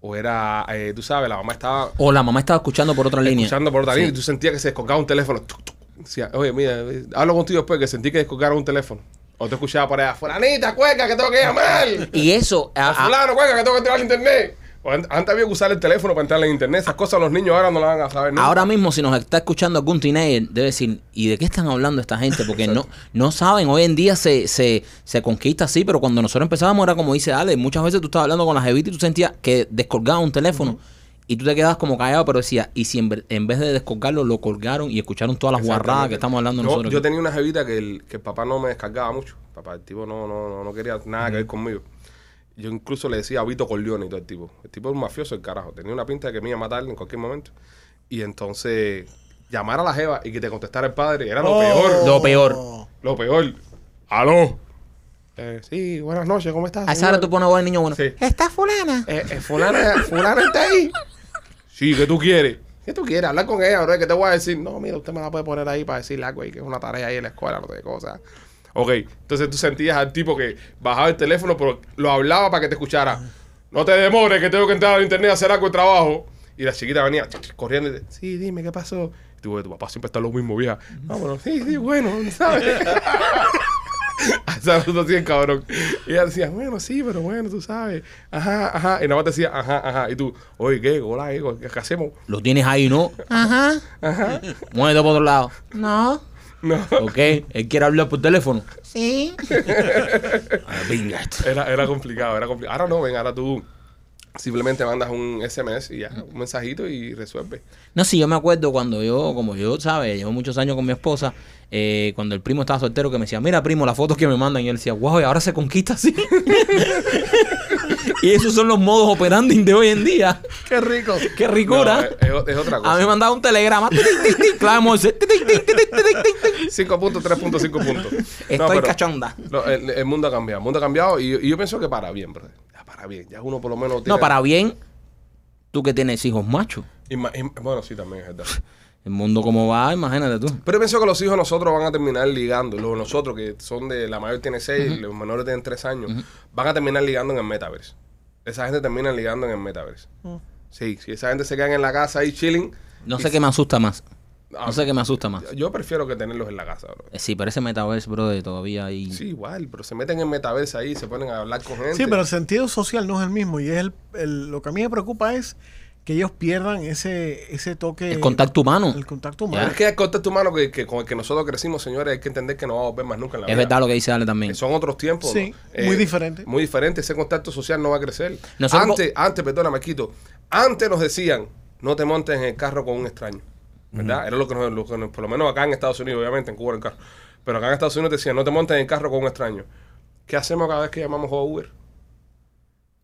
O era, eh, tú sabes, la mamá estaba O la mamá estaba escuchando por otra línea. escuchando por otra línea y tú sentías que se descolgaba un teléfono. Tuc, tuc. Decía, oye, mira, hablo contigo después que sentí que descolgara un teléfono. O te escuchaba por allá, fulanita, cueca, que tengo que llamar. Y eso, a- A a- fulano, cueca, que tengo que entrar al internet. Antes había que usar el teléfono para entrar en internet. Esas cosas los niños ahora no las van a saber. nunca. ahora mismo si nos está escuchando algún teenager, debe decir, ¿y de qué están hablando esta gente? Porque no, no saben, hoy en día se, se, se conquista así, pero cuando nosotros empezábamos era como dice Ale, muchas veces tú estabas hablando con la jevita y tú sentías que descolgaba un teléfono. Y tú te quedabas como callado, pero decías, y si en, en vez de descolgarlo, lo colgaron y escucharon todas las guarradas que estamos hablando Yo- nosotros. Yo tenía una jevita que el, que el papá no me descargaba mucho. Papá, el tipo no, no, no, no quería nada que ver conmigo. Yo incluso le decía a Vito Corleone y todo el tipo. El tipo era un mafioso, el carajo. Tenía una pinta de que me iba a matar en cualquier momento. Y entonces, llamar a la jeva y que te contestara el padre era lo Oh. peor. Lo peor. Lo peor. ¡Aló! Eh, sí, buenas noches, ¿cómo estás? A esa hora tú pones voz de niño bueno. Sí. ¿Está fulana? Eh, eh, fulana, fulana está ahí. Sí, ¿qué tú quieres? ¿Qué tú quieres? Hablar con ella, bro. ¿Qué te voy a decir? No, mira, usted me la puede poner ahí para decirle algo ahí, que es una tarea ahí en la escuela, no sé qué cosa. Ok, entonces tú sentías al tipo que bajaba el teléfono, pero lo hablaba para que te escuchara. No te demores, que tengo que entrar al internet a hacer algo de trabajo. Y la chiquita venía corriendo y te, sí, dime, ¿qué pasó? Y tú, tu papá siempre está lo mismo, vieja. No, pero sí, sí, bueno, ¿sabes? Saludos así cabrón. Y ella decía, bueno, sí, pero bueno, tú sabes. Ajá, ajá. Y nada más te decía, ajá, ajá. Y tú, oye, ¿qué? Hola, ¿qué, ¿qué hacemos? Lo tienes ahí, ¿no? Ajá. Ajá. Muévete por otro lado. No. No. Ok. Él quiere hablar por teléfono. Sí. Ah, venga esto. Era, era complicado, era complicado. Ahora no, ven, ahora tú simplemente mandas un SMS y ya, un mensajito y resuelve. No, sí, yo me acuerdo cuando yo, como yo, ¿sabes? Llevo muchos años con mi esposa, eh, cuando el primo estaba soltero, que me decía, mira, primo, las fotos que me mandan. Y él decía, wow, y ahora se conquista así. y esos son los modos operandi de hoy en día. Qué rico. Qué No, ricura. es, es- es otra a cosa. mí me mandaba un telegrama. tic, tic, tic, clave Morse, tic, tic, tic, tic, tic, tic, tic. 5 puntos, 3.5 puntos. No, Estoy pero cachonda. lo- el, el mundo ha cambiado. El mundo ha cambiado y, yo- y yo pienso que para bien, brother. Para bien. Ya uno por lo menos tiene... No, para bien, tú que tienes hijos machos. Bueno, sí, también es verdad. El mundo como va, imagínate tú. Pero yo pienso que los hijos de nosotros van a terminar ligando. Los nosotros, que son de. La mayor tiene 6, los menores tienen 3 años, van a terminar ligando en el metaverse. Esa gente termina ligando en el metaverse. Sí, si esa gente se quedan en la casa ahí chilling. No sé qué me asusta más. Ah, No sé qué me asusta más. Yo prefiero que tenerlos en la casa, bro. Eh, Sí, pero ese metaverse, brother, todavía ahí. Sí, igual, pero se meten en metaverse ahí, se ponen a hablar con gente. Sí, pero el sentido social no es el mismo. Y es el, el- lo que a mí me preocupa es que ellos pierdan ese, ese toque. El contacto humano. El contacto humano. es que el contacto humano que, que con el que nosotros crecimos, señores, hay que entender que no vamos a ver más nunca en la Es vida. verdad lo que dice Ale también. Que son otros tiempos. Sí, ¿no? muy diferente. Muy diferente. Ese contacto social no va a crecer. Nosotros- antes, antes, perdona, Marquito. Antes nos decían, no te montes en el carro con un extraño. ¿Verdad? Era lo que, nos, lo que nos- por lo menos acá en Estados Unidos, obviamente, en Cuba el carro. Pero acá en Estados Unidos te decían, no te montes en el carro con un extraño. ¿Qué hacemos cada vez que llamamos a Uber?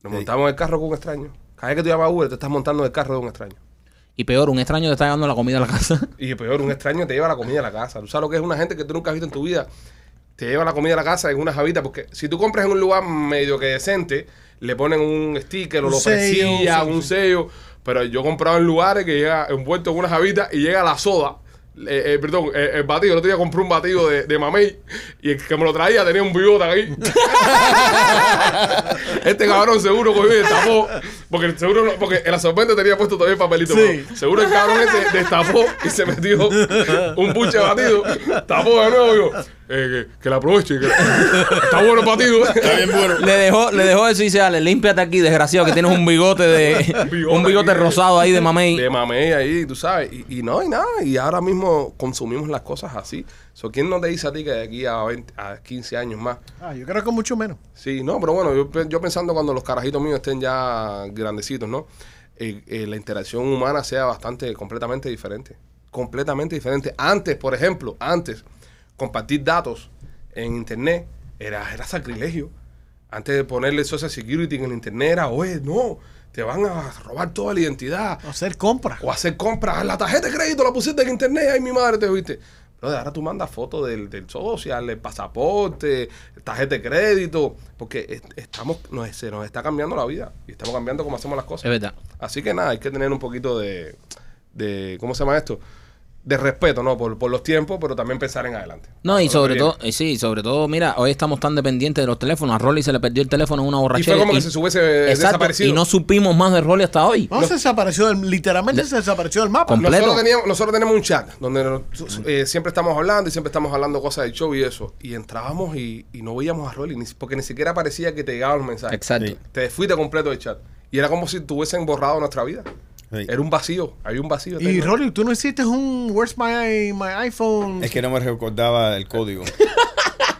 Nos montamos en el carro con un extraño. Cada vez que tú llamas a Uber, te estás montando en el carro de un extraño. Y peor, un extraño te está llevando la comida a la casa. Y peor, un extraño te lleva la comida a la casa. ¿Tú sabes lo que es una gente que tú nunca has visto en tu vida? Te lleva la comida a la casa en una javita. Porque si tú compras en un lugar medio que decente, le ponen un sticker o Un lo sello, un sello. Pero yo he comprado en lugares que llega envuelto en una javita y llega la soda eh, eh, perdón, eh, el batido. El otro día compré un batido de, de mamey y el que me lo traía tenía un bigote aquí. este cabrón seguro cogió y destapó. Porque seguro no- porque el absorbente tenía puesto todavía el papelito. Sí. pero Seguro el cabrón este destapó y se metió un buche batido. Tapó de nuevo y yo, eh, que, que la aproveche. Que, está bueno el batido. Está bien bueno. Le dejó, le dejó eso y dice, dale, límpiate aquí, desgraciado, que tienes un bigote de... bigote un bigote aquí. rosado ahí de mamey. De mamey ahí, tú sabes. Y, y no, y nada. Y ahora mismo consumimos las cosas así. So, ¿Quién no te dice a ti que de aquí a, 20 a 15 años más? Ah, yo creo que mucho menos. Sí, no, pero bueno, yo, yo pensando cuando los carajitos míos estén ya grandecitos, ¿no? Eh, eh, la interacción humana sea bastante, completamente diferente. Completamente diferente. Antes, por ejemplo, antes, compartir datos en internet era, era sacrilegio. Antes de ponerle social security en el internet era, oye, no, te van a robar toda la identidad. Hacer compras. O hacer compras. La tarjeta de crédito la pusiste en internet. Ay, mi madre, te viste. Pero ahora tú mandas fotos del, del social, del pasaporte, tarjeta de crédito. Porque es- estamos, nos, se nos está cambiando la vida. Y estamos cambiando cómo hacemos las cosas. Es verdad. Así que nada, hay que tener un poquito de, de ¿cómo se llama esto? De respeto, ¿no? Por, por los tiempos, pero también pensar en adelante. No, y sobre todo, eh, sí, sobre todo, mira, hoy estamos tan dependientes de los teléfonos. A Rolly se le perdió el teléfono en una Y borrachera. fue como que se hubiese Exacto, desaparecido. y no supimos más de Rolly hasta hoy. No, se desapareció, del- literalmente se desapareció del mapa. completo. Nosotros, teníamos, nosotros tenemos un chat donde nos- eh, siempre estamos hablando y siempre estamos hablando cosas del show y eso. Y entrábamos y, y no veíamos a Rolly, ni- porque ni siquiera parecía que te llegaban los mensajes. Exacto. Sí. Te fuiste completo del chat. Y era como si tuviesen borrado nuestra vida. Sí. Era un vacío, había un vacío. Y. Rolly, tú no hiciste un Where's my, my iPhone? Es que no me recordaba el código.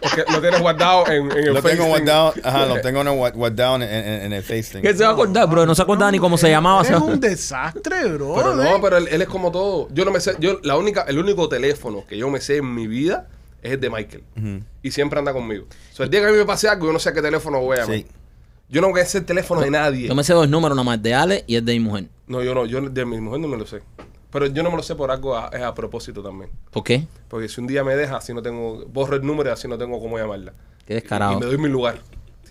Porque lo tienes guardado en, en el Lo Face tengo thing. guardado, ajá, lo tengo guardado en, en- en el Face ¿Qué thing. se va a acordar, bro? No se acordaba ni cómo se llamaba. Es un desastre, bro. Pero ¿eh? no, pero él, él es como todo. Yo no me sé, yo la única, el único teléfono que yo me sé en mi vida es el de Michael. Y siempre anda conmigo. O sea, el día que a mí me pase algo, yo no sé a qué teléfono voy a llamar. Sí. Yo no voy a el teléfono de nadie. Yo me sé dos números nomás, el de Ale y el de mi mujer. No, yo no, yo de mi mujer no me lo sé. Pero yo no me lo sé por algo, a- es a propósito también. ¿Por qué? Porque si un día me deja, así no tengo, borro el número y así no tengo cómo llamarla. Qué Y, descarado. me doy mi lugar.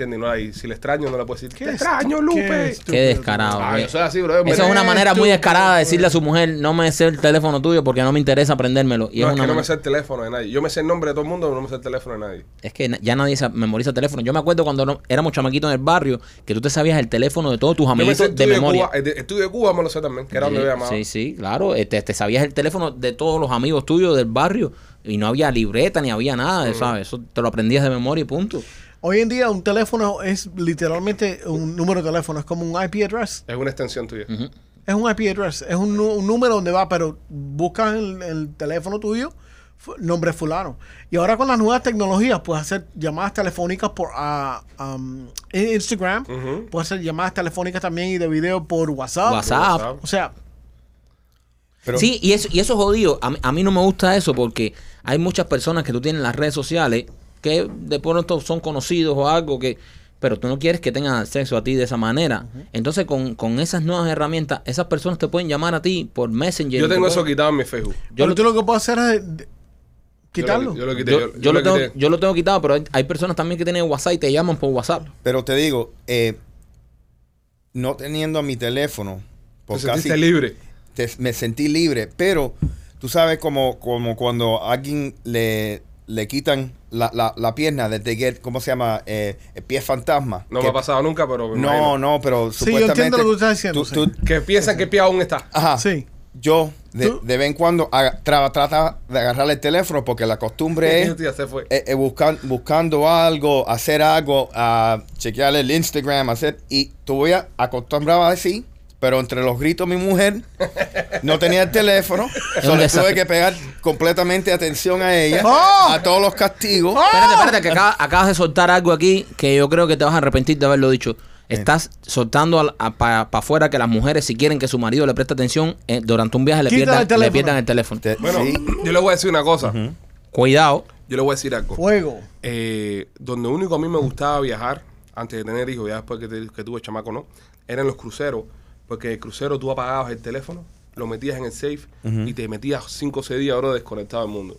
¿Entiendes? No, y si le extraño, no le puedo decir, Qué extraño, Lupe. Qué descarado. Ah, güey. yo soy así, bro. Me Esa es una manera muy descarada de decirle a su mujer, no me sé el teléfono tuyo porque no me interesa aprendérmelo. Y No, es, es una que no me sé el teléfono de nadie. Yo me sé el nombre de todo el mundo, pero no me sé el teléfono de nadie. es que ya nadie se memoriza el teléfono. Yo me acuerdo cuando no- éramos chamaquitos en el barrio que tú te sabías el teléfono de todos tus me amiguitos el de memoria. Cuba, el de- el tuyo de Cuba me lo sé también, que era donde Sí, llamaba. Sí, sí, claro. Eh, Te, te sabías el teléfono de todos los amigos tuyos del barrio y no había libreta ni había nada, ¿sabes? Eso te lo aprendías de memoria y punto. Hoy en día un teléfono es literalmente un número de teléfono, es como un IP address. Es una extensión tuya. Es un IP address, es un, un número donde va, pero buscas el, el teléfono tuyo, nombre fulano. Y ahora con las nuevas tecnologías puedes hacer llamadas telefónicas por ah, um, Instagram, puedes hacer llamadas telefónicas también y de video por WhatsApp. WhatsApp. WhatsApp. O sea, Pero, Sí, y eso, y eso es jodido. A mí, a mí no me gusta eso porque hay muchas personas que tú tienes en las redes sociales que de pronto son conocidos o algo que... Pero tú no quieres que tengan acceso a ti de esa manera. Entonces, con, con esas nuevas herramientas, esas personas te pueden llamar a ti por Messenger. Yo te tengo eso quitado en mi Facebook. Yo pero lo- tú lo que puedes hacer es quitarlo. Yo lo, yo lo quité. Yo, yo- yo yo lo lo tengo, quité. yo lo tengo quitado, pero hay, hay personas también que tienen WhatsApp y te llaman por WhatsApp. pero te digo, eh, no teniendo mi teléfono, por Te casi, sentiste libre. te- me sentí libre, pero tú sabes como, como cuando a alguien le, le quitan la, la, la pierna de The Get, ¿cómo se llama? Eh, el pie fantasma. No Que- me ha pasado nunca, pero me No, imagino. no, pero Sí, yo supuestamente... entiendo lo que tú estás diciendo, tú- sí. tú- Que piensan que el pie aún está. ajá. Sí. Yo, de, de vez en cuando, haga- tra- trata de agarrar el teléfono porque la costumbre es... Ya se fue. eh, eh, buscan- buscando algo, hacer algo, a chequear el Instagram, hacer y tú voy a acostumbrado a decir, pero entre los gritos mi mujer no tenía el teléfono, solo tuve que pegar completamente atención a ella, ¡Oh! a todos los castigos. Espérate, espérate, que acabas, acabas de soltar algo aquí que yo creo que te vas a arrepentir de haberlo dicho. Estás soltando para afuera que las mujeres, si quieren que su marido le preste atención, eh, durante un viaje le pierdan, el teléfono. le pierdan el teléfono. Te- Bueno, sí, yo le voy a decir una cosa. Cuidado. Yo le voy a decir algo. Fuego. Eh, donde único a mí me gustaba viajar, antes de tener hijos, ya después que, te- que tuve chamaco, ¿no? Eran los cruceros. Porque el crucero tú apagabas el teléfono, lo metías en el safe y te metías 5 o 6 días ahora desconectado del mundo.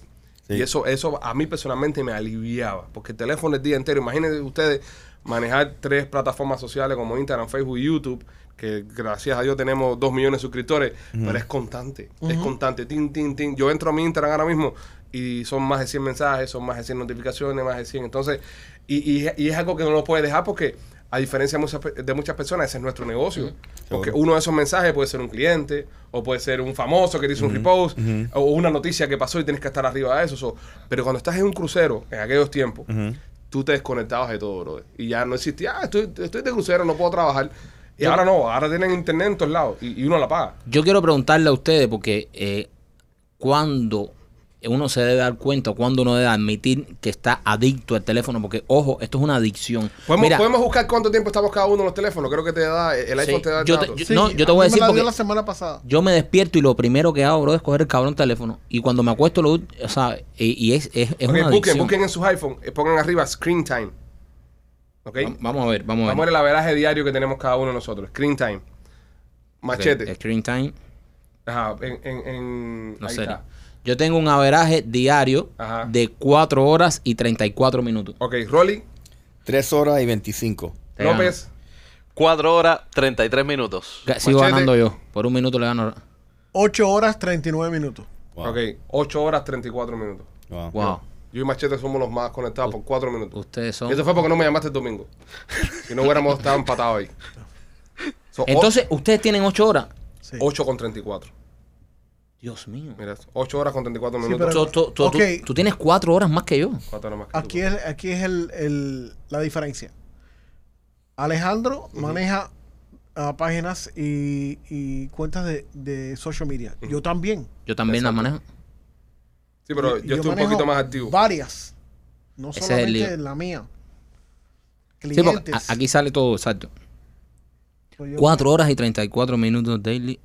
Sí. Y eso, eso a mí personalmente me aliviaba, porque el teléfono el día entero, imagínense ustedes manejar tres plataformas sociales como Instagram, Facebook y YouTube, que gracias a Dios tenemos dos millones de suscriptores, pero es constante, es constante, tin, tin, tin. Yo entro a mi Instagram ahora mismo y son más de 100 mensajes, son más de 100 notificaciones, más de 100. Entonces, y, y- y es algo que no lo puedes dejar porque, a diferencia de muchas, de muchas personas, ese es nuestro negocio. Porque uno de esos mensajes puede ser un cliente, o puede ser un famoso que te hizo un repost, o una noticia que pasó y tienes que estar arriba de eso. so. Pero cuando estás en un crucero, en aquellos tiempos, tú te desconectabas de todo, brother. Y ya no existía, ah, estoy, estoy de crucero, no puedo trabajar. Y ahora no, ahora tienen internet en todos lados y, y uno la paga. Yo quiero preguntarle a ustedes, porque eh, cuando uno se debe dar cuenta, cuando uno debe admitir que está adicto al teléfono, porque ojo, esto es una adicción. ¿Podemos, Mira, podemos buscar cuánto tiempo estamos cada uno en los teléfonos. Creo que te da, el iPhone Sí, te da el yo te- dato. yo- no, yo te voy a decir me la dio porque- la semana pasada. yo me despierto y lo primero que hago, bro, es coger el cabrón teléfono. Y cuando me acuesto, lo, o sea, y, y es, es, es una busquen, adicción. busquen en sus iPhone, eh, pongan arriba screen time. ¿Ok? Va- Vamos a ver, vamos a ver. Vamos a ver el averaje diario que tenemos cada uno de nosotros. Screen time. Machete. Screen time, Ajá, en, en, en- no ahí sé. está. Yo tengo un averaje diario Ajá. de 4 horas y 34 minutos. Ok, Rolly, 3 horas y 25. Te López, 4 horas 33 minutos. Ga- Sigo Machete. ganando yo. Por un minuto le gano. 8 horas 39 minutos. Wow. ok, 8 horas 34 minutos. Wow. Wow. Yo y Machete somos los más conectados por 4 minutos. Ustedes son. Y eso fue porque no me llamaste el domingo. si no hubiéramos estado empatados ahí. So, Entonces, ustedes tienen 8 horas. Sí. 8 con 34. Dios mío. Mira, 8 horas con 34 Sí, minutos. pero- Tú, tú- tú- Ok. tú- tú tienes 4 horas más que yo. Cuatro horas más que tú. Aquí es, aquí es el, el- la diferencia. Alejandro maneja ah, páginas y, y cuentas de, de social media. Yo también. Yo también la Exacto. manejo. Sí, pero yo, estoy un poquito más activo. Varias. No Ese es el solamente la mía. Sí, porque Clientes. a- aquí sale todo, exacto. Pues yo- 4 horas y 34 minutos daily.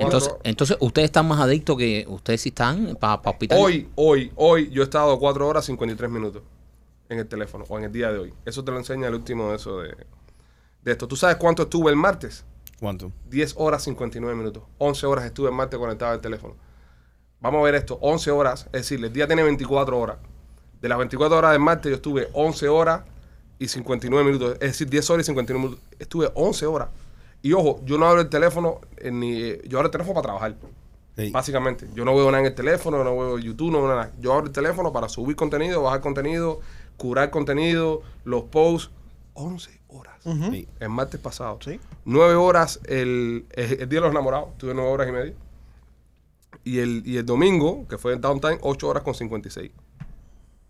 Entonces, entonces, ustedes están más adictos que ustedes sí están para hospital. Hoy, hoy, hoy, yo he estado 4 horas 53 minutos en el teléfono, o en el día de hoy. Eso te lo enseña el último de eso de, de esto. ¿Tú sabes cuánto estuve el martes? ¿Cuánto? 10 horas 59 minutos. 11 horas estuve el martes conectado al teléfono. Vamos a ver esto. 11 horas, es decir, el día tiene 24 horas. De las 24 horas del martes yo estuve 11 horas y 59 minutos. Es decir, 10 horas y 59 minutos. Estuve 11 horas. Y ojo, yo no abro el teléfono, eh, ni yo abro el teléfono para trabajar. Sí. Básicamente, yo no veo nada en el teléfono, no veo YouTube, no veo nada. Yo abro el teléfono para subir contenido, bajar contenido, curar contenido, los posts. 11 horas. Sí. El martes pasado. Sí. 9 horas el, el, el día de los enamorados. Tuve 9 horas y media. Y el, y el domingo, que fue el downtime, 8 horas con 56.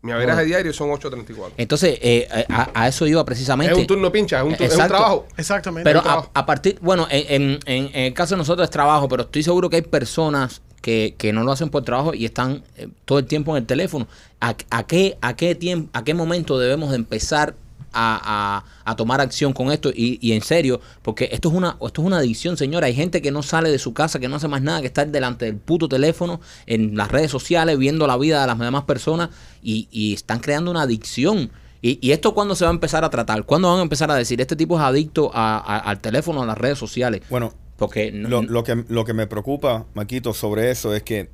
Mi averaje diario son 8.34. Entonces, eh, a, a eso iba precisamente. Es un turno pincha, es un, tu- es un trabajo. Exactamente. Pero trabajo. a, a partir, bueno, en, en- en- en el caso de nosotros es trabajo, pero estoy seguro que hay personas que, que no lo hacen por trabajo y están eh, todo el tiempo en el teléfono. ¿A, a qué, a, qué tiempo, ¿A qué momento debemos de empezar a, a- a tomar acción con esto? Y, y en serio, porque esto es, una, esto es una adicción, señora. Hay gente que no sale de su casa, que no hace más nada que estar delante del puto teléfono, en las redes sociales, viendo la vida de las demás personas y, y están creando una adicción. ¿Y, y esto cuándo se va a empezar a tratar? ¿Cuándo van a empezar a decir, este tipo es adicto a- a- al teléfono, a las redes sociales? Bueno, Porque no- lo, lo que, lo que me preocupa, Maquito, sobre eso es que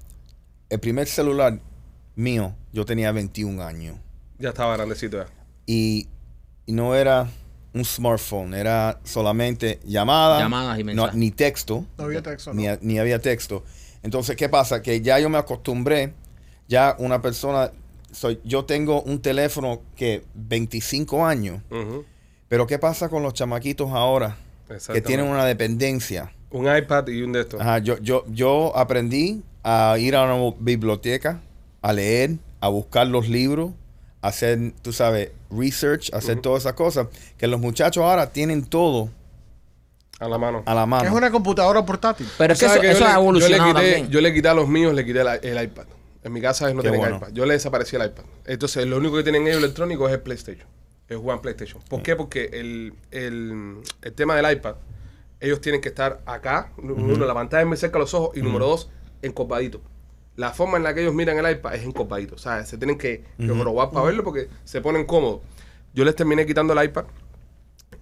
el primer celular mío, yo tenía 21 años. Ya estaba grandecito ya. Y, y no era un smartphone, era solamente llamada, Llamadas y no- mensajes. ni texto, No había texto, ¿no? ni, ni había texto. Entonces, ¿qué pasa? Que ya yo me acostumbré, ya una persona, soy, yo tengo un teléfono que 25 años, pero ¿qué pasa con los chamaquitos ahora? Que tienen una dependencia. Un iPad y un de estos. Ajá, yo, yo, yo aprendí a ir a una biblioteca, a leer, a buscar los libros, hacer, tú sabes, research, hacer todas esas cosas, que los muchachos ahora tienen todo A la mano. a la mano. Es una computadora portátil. Pero es que ¿Sabes eso, que eso yo ha le- yo le evolucionado quité- también. Yo le quité a los míos, le quité el, el iPad. En mi casa ellos no Qué tienen bueno. iPad. Yo le desaparecí el iPad. Entonces, lo único que tienen ellos electrónico es el PlayStation. Es jugar PlayStation. ¿Por qué? Porque el, el, el tema del iPad, ellos tienen que estar acá, número uno, la pantalla es muy cerca a los ojos, y número dos, encorvadito. La forma en la que ellos miran el iPad es encorvadito. O sea, se tienen que, que jorobar para verlo porque se ponen cómodos. Yo les terminé quitando el iPad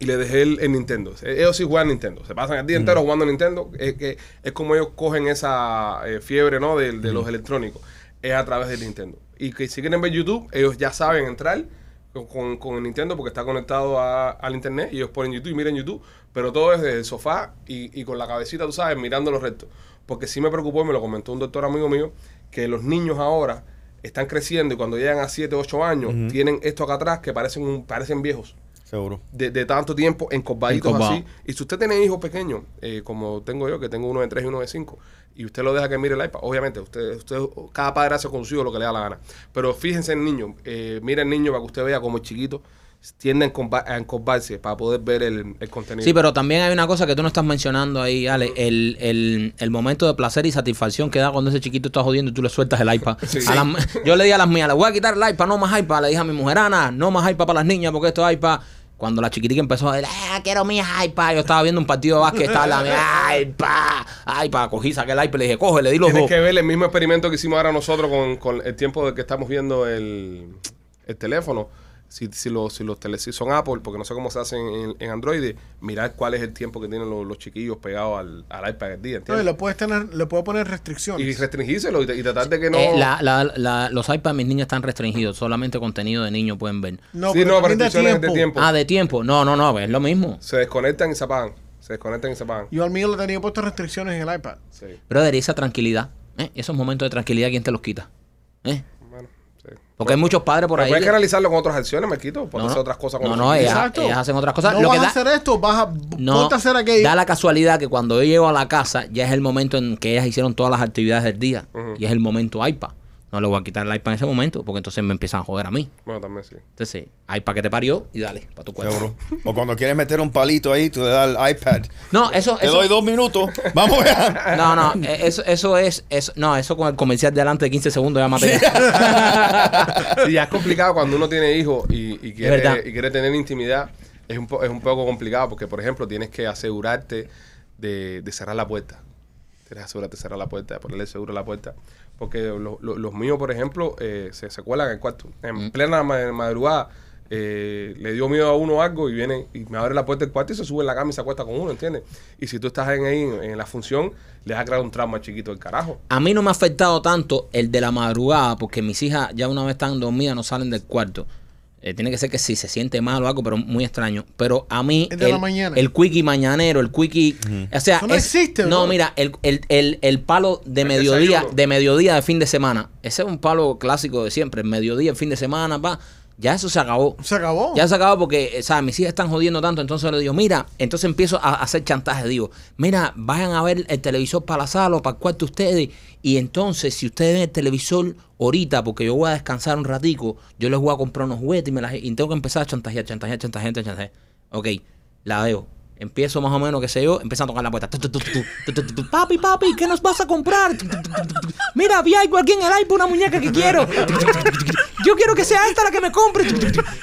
y le dejé el, el Nintendo. Ellos sí juegan Nintendo. Se pasan el día entero jugando Nintendo. Es, que, es como ellos cogen esa eh, fiebre ¿no? de, de los electrónicos. Es a través del Nintendo. Y que si quieren ver YouTube, ellos ya saben entrar con, con- el Nintendo porque está conectado a- al Internet. Y ellos ponen YouTube y miran YouTube. Pero todo es desde el sofá y, y con la cabecita, tú sabes, mirando los rectos. Porque sí me preocupó, y me lo comentó un doctor amigo mío, que los niños ahora están creciendo y cuando llegan a 7, 8 años, tienen esto acá atrás que parecen, parecen viejos Seguro. de, de tanto tiempo encorvaditos Encorvado. así. Y si usted tiene hijos pequeños, eh, como tengo yo, que tengo uno de 3 y uno de 5, y usted lo deja que mire el iPad, obviamente, usted, usted cada padre hace con su hijo lo que le da la gana. Pero fíjense en el niño, eh, mire el niño para que usted vea como el chiquito tiende a encorva- a encorvarse para poder ver el, el contenido. Sí, pero también hay una cosa que tú no estás mencionando ahí, Ale, el, el, el momento de placer y satisfacción que da cuando ese chiquito está jodiendo y tú le sueltas el iPad. Sí. A las- yo le di a las mías, le voy a quitar el iPad, no más iPad. Le dije a mi mujer, Ana, no más iPad para las niñas porque esto es iPad. Cuando la chiquitica empezó a decir, ah, quiero mi iPad, yo estaba viendo un partido de básquet, estaba la mía, iPad, iPad, cogí, saqué el iPad, le dije, coge, le di los Tienes dos. que ver el mismo experimento que hicimos ahora nosotros con, con el tiempo de que estamos viendo el, el teléfono. Si, si, los, si los tele, si son Apple, porque no sé cómo se hacen en, en Android, mirar cuál es el tiempo que tienen los, los chiquillos pegados al, al iPad el día, No, y ¿entiendes? le puedes tener, le puedes poner Y, restricciones. restringírselo y, y tratar de que no... Eh, la- la- la- los iPads de mis niñas están restringidos, solamente contenido de niños pueden ver. No, sí, pero no, de restricciones de tiempo. Ah, de tiempo. No, no, no, es lo mismo. Se desconectan y se apagan. Se desconectan y se apagan. Yo al mío le tenía puesto restricciones en el iPad. Sí. Brother, y esa tranquilidad, ¿eh? esos momentos de tranquilidad, ¿quién te los quita? ¿Eh? Porque hay muchos padres por Pero ahí. puedes que- canalizarlo con otras acciones, Marquito. Puedes No, hacer otras cosas con No, no, ellas, Exacto. ellas hacen otras cosas. No Lo que vas a da- hacer esto, vas a no, a hacer aquello. da la casualidad que cuando yo llego a la casa ya es el momento en que ellas hicieron todas las actividades del día Ujú. y es el momento iPad. No le voy a quitar el iPad en ese momento porque entonces me empiezan a joder a mí. Bueno, también sí. Entonces, iPad que te parió y dale, para tu cuerpo. Seguro. O cuando quieres meter un palito ahí, tú le das el iPad. No, eso, Te eso doy dos minutos. Vamos allá. no, no, eh, eso, eso es, eso, no, eso con el comercial de adelante de 15 segundos ya maté. Sí, ya es complicado cuando uno tiene hijos y, y quiere, y quiere tener intimidad. Es un, po- es un poco complicado porque, por ejemplo, tienes que asegurarte de, de cerrar la puerta. Tienes que asegurarte de cerrar la puerta, de ponerle seguro a la puerta. Porque lo- lo- los míos, por ejemplo, eh, se, se cuelan en el cuarto. En plena ma- madrugada eh, le dio miedo a uno algo y viene y me abre la puerta del cuarto y se sube en la cama y se acuesta con uno, ¿entiendes? Y si tú estás en, ahí en, en la función, le vas a crear un trauma chiquito del carajo. A mí no me ha afectado tanto el de la madrugada, porque mis hijas ya una vez están dormidas no salen del cuarto. Eh, tiene que ser que si se siente mal o algo, pero muy extraño. Pero a mí, El de la mañana. el quickie mañanero, el quickie. O sea, Eso no es- existe, No, bro. mira, el, el, el, el palo de El mediodía, desayuno. de mediodía de fin de semana. Ese es un palo clásico de siempre. El mediodía, el fin de semana, va. Ya eso se acabó. Se acabó. Ya se acabó porque, ¿sabes? Mis hijas están jodiendo tanto, entonces le digo, mira, entonces empiezo a hacer chantaje, digo, mira, vayan a ver el televisor para la sala o para el cuarto ustedes, y entonces si ustedes ven el televisor ahorita, porque yo voy a descansar un ratico, yo les voy a comprar unos juguetes y, me las, y tengo que empezar a chantajear, chantajear, chantajear, chantajear. Ok, la veo. Empiezo más o menos, qué sé yo, empiezan a tocar la puerta. Papi, papi, ¿qué nos vas a comprar? Mira, vi algo aquí en el iPad, una muñeca que quiero. Yo quiero que sea esta la que me compre.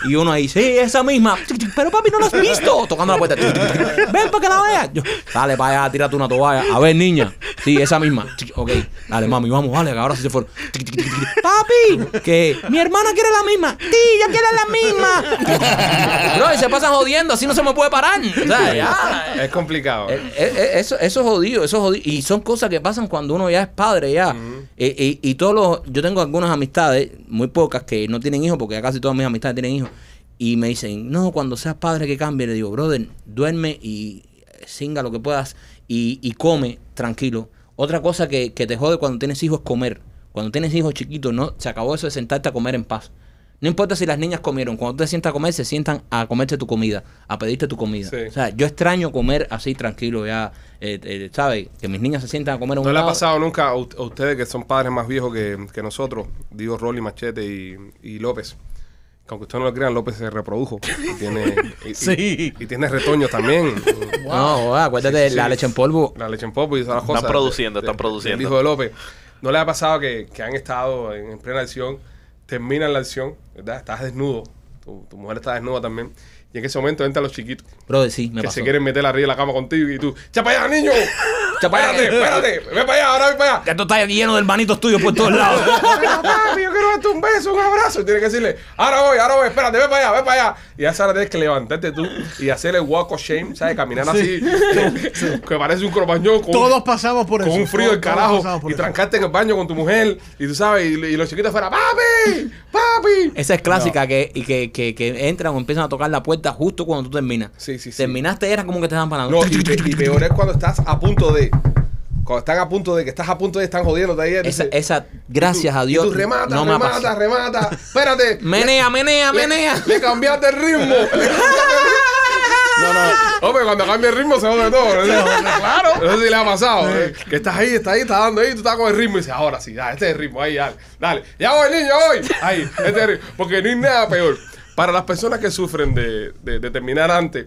Y uno ahí, sí, esa misma. Pero papi, no la has visto. Tocando la puerta. Ven para que la veas. Dale para allá, tírate una toalla. A ver, niña. Sí, esa misma. Ok, dale, mami, vamos, vale, que ahora sí se fueron. Papi, que mi hermana quiere la misma. Sí, ella quiere la misma. Bro, y se pasan jodiendo, así no se me puede parar. O sea, ya. Es complicado. Eh, eh, eh, Eso, eso es jodido, eso es jodido. Y son cosas que pasan cuando uno ya es padre, ya. Eh, y, y todos los. Yo tengo algunas amistades, muy pocas, que no tienen hijos, porque ya casi todas mis amistades tienen hijos. Y me dicen, no, cuando seas padre que cambie. Le digo, brother, duerme y singa lo que puedas y, y come tranquilo. Otra cosa que, que te jode cuando tienes hijos es comer. Cuando tienes hijos chiquitos, no se acabó eso de sentarte a comer en paz. No importa si las niñas comieron, cuando tú te sientas a comer, se sientan a comerte tu comida, a pedirte tu comida. Sí. O sea, yo extraño comer así tranquilo, ya, eh, eh, ¿sabes? Que mis niñas se sientan a comer un ¿No le ha pasado nunca a, ustedes que son padres más viejos que, que nosotros? Digo Rolly, Machete y, y López. Que aunque ustedes no lo crean, López se reprodujo. Y tiene, y, y- Sí. y tiene retoños también. No, acuérdate de Sí. la leche en polvo. La leche en popo y todas las cosas. produciendo, de- están produciendo. del hijo de López. ¿No les ha pasado que, que han estado en, en plena acción, terminan la acción, ¿verdad? Estás desnudo, tu, tu mujer está desnuda también, y en ese momento entran los chiquitos Brother, sí, me que pasó. se quieren meter arriba de la cama contigo y tú, ¡cha para allá, niño! Espérate, espérate! ¡Ve para allá, ahora ve para allá! Que esto está lleno de hermanitos tuyos por todos lados. ¡Papi, yo quiero darte un beso, un abrazo. Y tienes que decirle, ahora voy, ahora voy, espérate, ve para allá, ve para allá. Y a esa hora tienes que levantarte tú y hacer el walk of shame, ¿sabes? Caminar así, que, que parece un cromañón con, Todos pasamos por eso. con un frío del carajo y trancarte en el baño con tu mujer. Y tú sabes, y, y los chiquitos fuera, papi, papi. Esa es clásica que, y que, que, que entran o empiezan a tocar la puerta justo cuando tú terminas. Sí, sí, sí. Terminaste, era como que te estaban parando. No, y peor es cuando estás a punto de. Cuando están a punto de que estás a punto de están jodiendo ayer. esa, esa, gracias a Y Dios. tú remata, no me remata, pasado. remata. Espérate. Menea, menea, Le- menea. Le cambiaste el ritmo. Le cambiaste el ritmo. No, no. Hombre, cuando cambia el ritmo se jode todo. ¿no? claro. No sé si le ha pasado. eh, Que estás ahí, estás ahí, estás dando ahí, tú estás con el ritmo y dices, ahora sí, dale, este es el ritmo, ahí, dale, dale. Ya voy, niño, voy. Ahí, este es el ritmo. Porque no hay nada peor. Para las personas que sufren de, de- de terminar antes,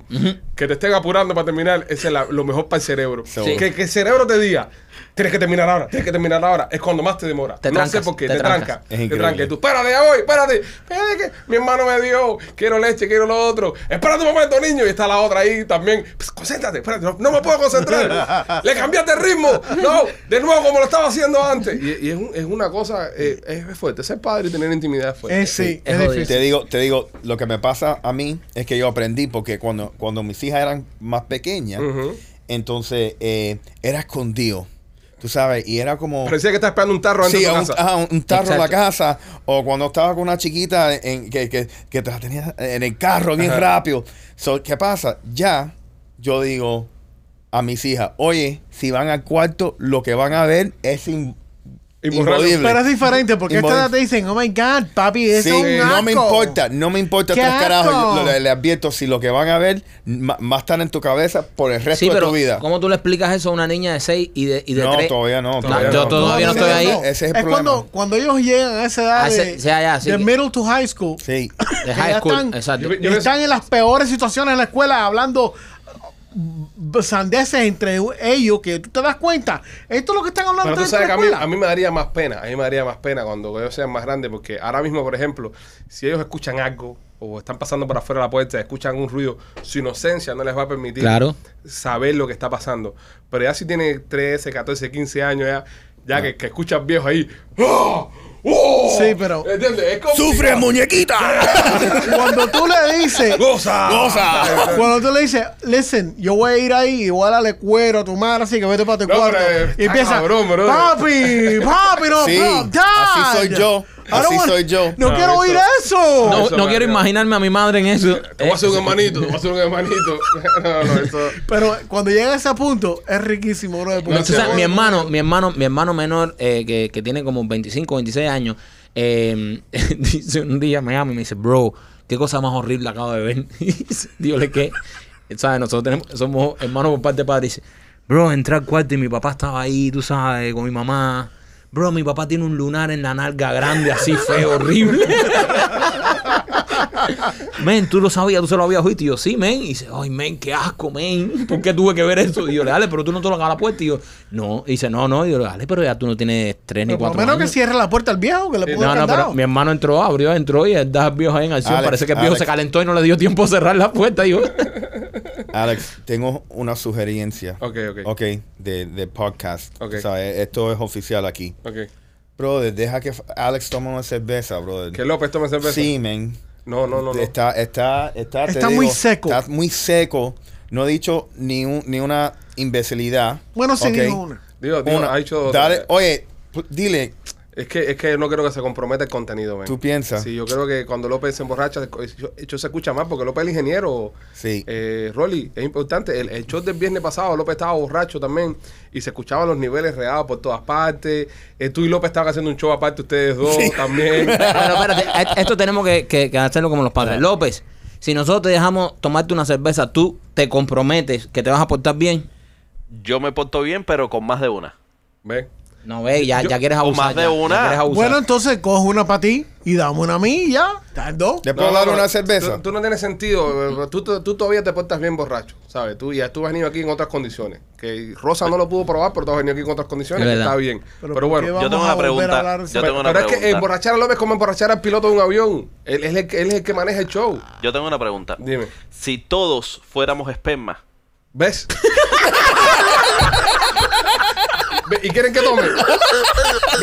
que te estén apurando para terminar, ese es la- lo mejor para el cerebro. Sí. Que, que el cerebro te diga, tienes que terminar ahora, tienes que terminar ahora. Es cuando más te demora. Te no sé trancas, por qué, te te, trancas. tranca. Es Te increíble. tranca. Tú, espérate, ya voy, espérate. Espérate que mi hermano me dio, quiero leche, quiero lo otro. Espérate un momento, niño. Y está la otra ahí también. Pues, concéntrate, espérate, no, no me puedo concentrar. Le cambiaste el ritmo. No, de nuevo como lo estaba haciendo antes. Y, y es, un- es una cosa, eh, es fuerte. Ser padre y tener intimidad es fuerte. Es, sí, es es, difícil. Te digo, te digo, lo que me pasa a mí es que yo aprendí porque cuando, cuando mis hijas eran más pequeñas, entonces eh, era escondido. Tú sabes, y era como. Parecía que estás esperando un tarro antes Sí, de tu un, casa. ajá, un- tarro en la Exacto. casa. O cuando estaba con una chiquita en, que, que, que te la tenía en el carro bien Ajá. rápido. So, ¿Qué pasa? Ya yo digo a mis hijas, oye, si van al cuarto, lo que van a ver es in- Imposible. Pero es diferente porque a esta edad te dicen, oh my God, papi, eso Sí, es un no me asco". importa, no me importa ¡Qué tres carajos. Yo le, le advierto, si lo que van a ver va a estar en tu cabeza por el resto Sí, de tu vida. ¿cómo tú le explicas eso a una niña de 6 y de, y de no, 3? todavía no. Todavía yo no. todavía no, No, estoy ahí. no. Ese es el es problema. cuando, cuando ellos llegan a esa edad A ese- de, ya, ya, sí de que- middle to high school, Sí. De high school, están, exacto. Yo- yo- están en las peores situaciones en la escuela hablando sandeces entre ellos que tú te das cuenta. Esto es lo que están hablando Pero tú sabes de que a mí, escuela. a mí me daría más pena, a mí me daría más pena cuando ellos sean más grandes, porque ahora mismo, por ejemplo, si ellos escuchan algo o están pasando por afuera de la puerta, escuchan un ruido, su inocencia no les va a permitir Claro. saber lo que está pasando. Pero ya si tiene 13, 14, 15 años, ya, ya que, que escuchas viejos ahí, ¡Oh! ¡Oh! Sí, pero- ¿Entiendes? Es. ¡Sufre, muñequita! Cuando tú le dices, ¡Goza! ¡Goza! cuando tú le dices, listen, yo voy a ir ahí y voy a darle cuero a tu madre, así que vete para tu No, cuarto. pero, Y empieza, cabrón, bro. papi, papi, no, Sí, dad. así soy yo, así want- soy yo. No, No, quiero eso- oír eso. No, Eso no me quiero imaginarme a mi madre en eso. Te voy a hacer un hermanito, te voy a hacer un hermanito. no, no, eso... Pero cuando llega a ese punto, es riquísimo, bro. No, mi hermano, mi hermano, mi hermano menor, eh, que, que tiene como 25, 26 años, eh, dice un día me llama y me dice, bro, qué cosa más horrible acabo de ver. Dígale que, ¿sabes? Nosotros tenemos, somos hermanos por parte de padre. Dice, bro, entré al cuarto y mi papá estaba ahí, tú sabes, con mi mamá. Bro, mi papá tiene un lunar en la nalga grande, así feo, horrible. men, tú lo sabías, tú se lo habías visto. Y yo, sí, men. Y dice, ay, men, qué asco, men. ¿Por qué tuve que ver eso? Y yo, dale, pero tú no te lo hagas a la puerta. Y yo, no. Y dice, no, no. Y yo, dale, pero ya tú no tienes tres ni Pero por lo cuatro menos que cierre la puerta al viejo, que le ponga No, no, pero mi hermano entró, abrió, entró y da el viejo ahí en acción. Alex, Parece que el viejo Alex. se calentó y no le dio tiempo a cerrar la puerta. Y yo, Alex, tengo una sugerencia. Ok, ok. Ok, de, de podcast. Ok. O sea, esto es oficial aquí. Ok. Brother, deja que Alex tome una cerveza, brother. Que López tome cerveza. Sí, man. No, no, no. no. Está, está, está, Está muy digo, seco. Está muy seco. No he dicho ni, un- ni una imbecilidad. Bueno, sí, Ok. dijo una. Digo, digo, Una. ha hecho. Dale, oye, dile, Es que, es que no quiero que se comprometa el contenido, man. ¿tú piensas? Sí, yo creo que cuando López se emborracha, de hecho se escucha más, porque López es el ingeniero. Sí. Eh, Rolly, es importante. El, el show del viernes pasado, López estaba borracho también y se escuchaban los niveles regados por todas partes. Eh, tú y López estaban haciendo un show aparte, ustedes dos también. Bueno, espérate, e- esto tenemos que, que- que hacerlo como los padres. López, si nosotros te dejamos tomarte una cerveza, tú te comprometes que te vas a portar bien. Yo me porto bien, pero con más de una. ¿Ves? No ve, ya, ya quieres o abusar. más de ya, ya una. quieres abusar. Bueno, entonces coge una para ti y dame una a mí y ya. Dos. ¿Le puedo dar una cerveza? Tú, tú no tienes sentido. Tú, tú, tú todavía te portas bien borracho, ¿sabes? Tú ya tú has venido aquí en otras condiciones. Que Rosa no lo pudo probar, pero tú has venido aquí en otras condiciones. Es que verdad. está bien. Pero Pero, ¿por qué bueno. vamos Yo tengo a una volver a pregunta. hablar de eso? Yo tengo una pero es que pregunta. emborrachar a López es como emborrachar al piloto de un avión. Él, él es el, que- él es el que maneja el show. Yo tengo una pregunta. Dime. Si todos fuéramos esperma, ¿Ves? ¿Y quieren que tome?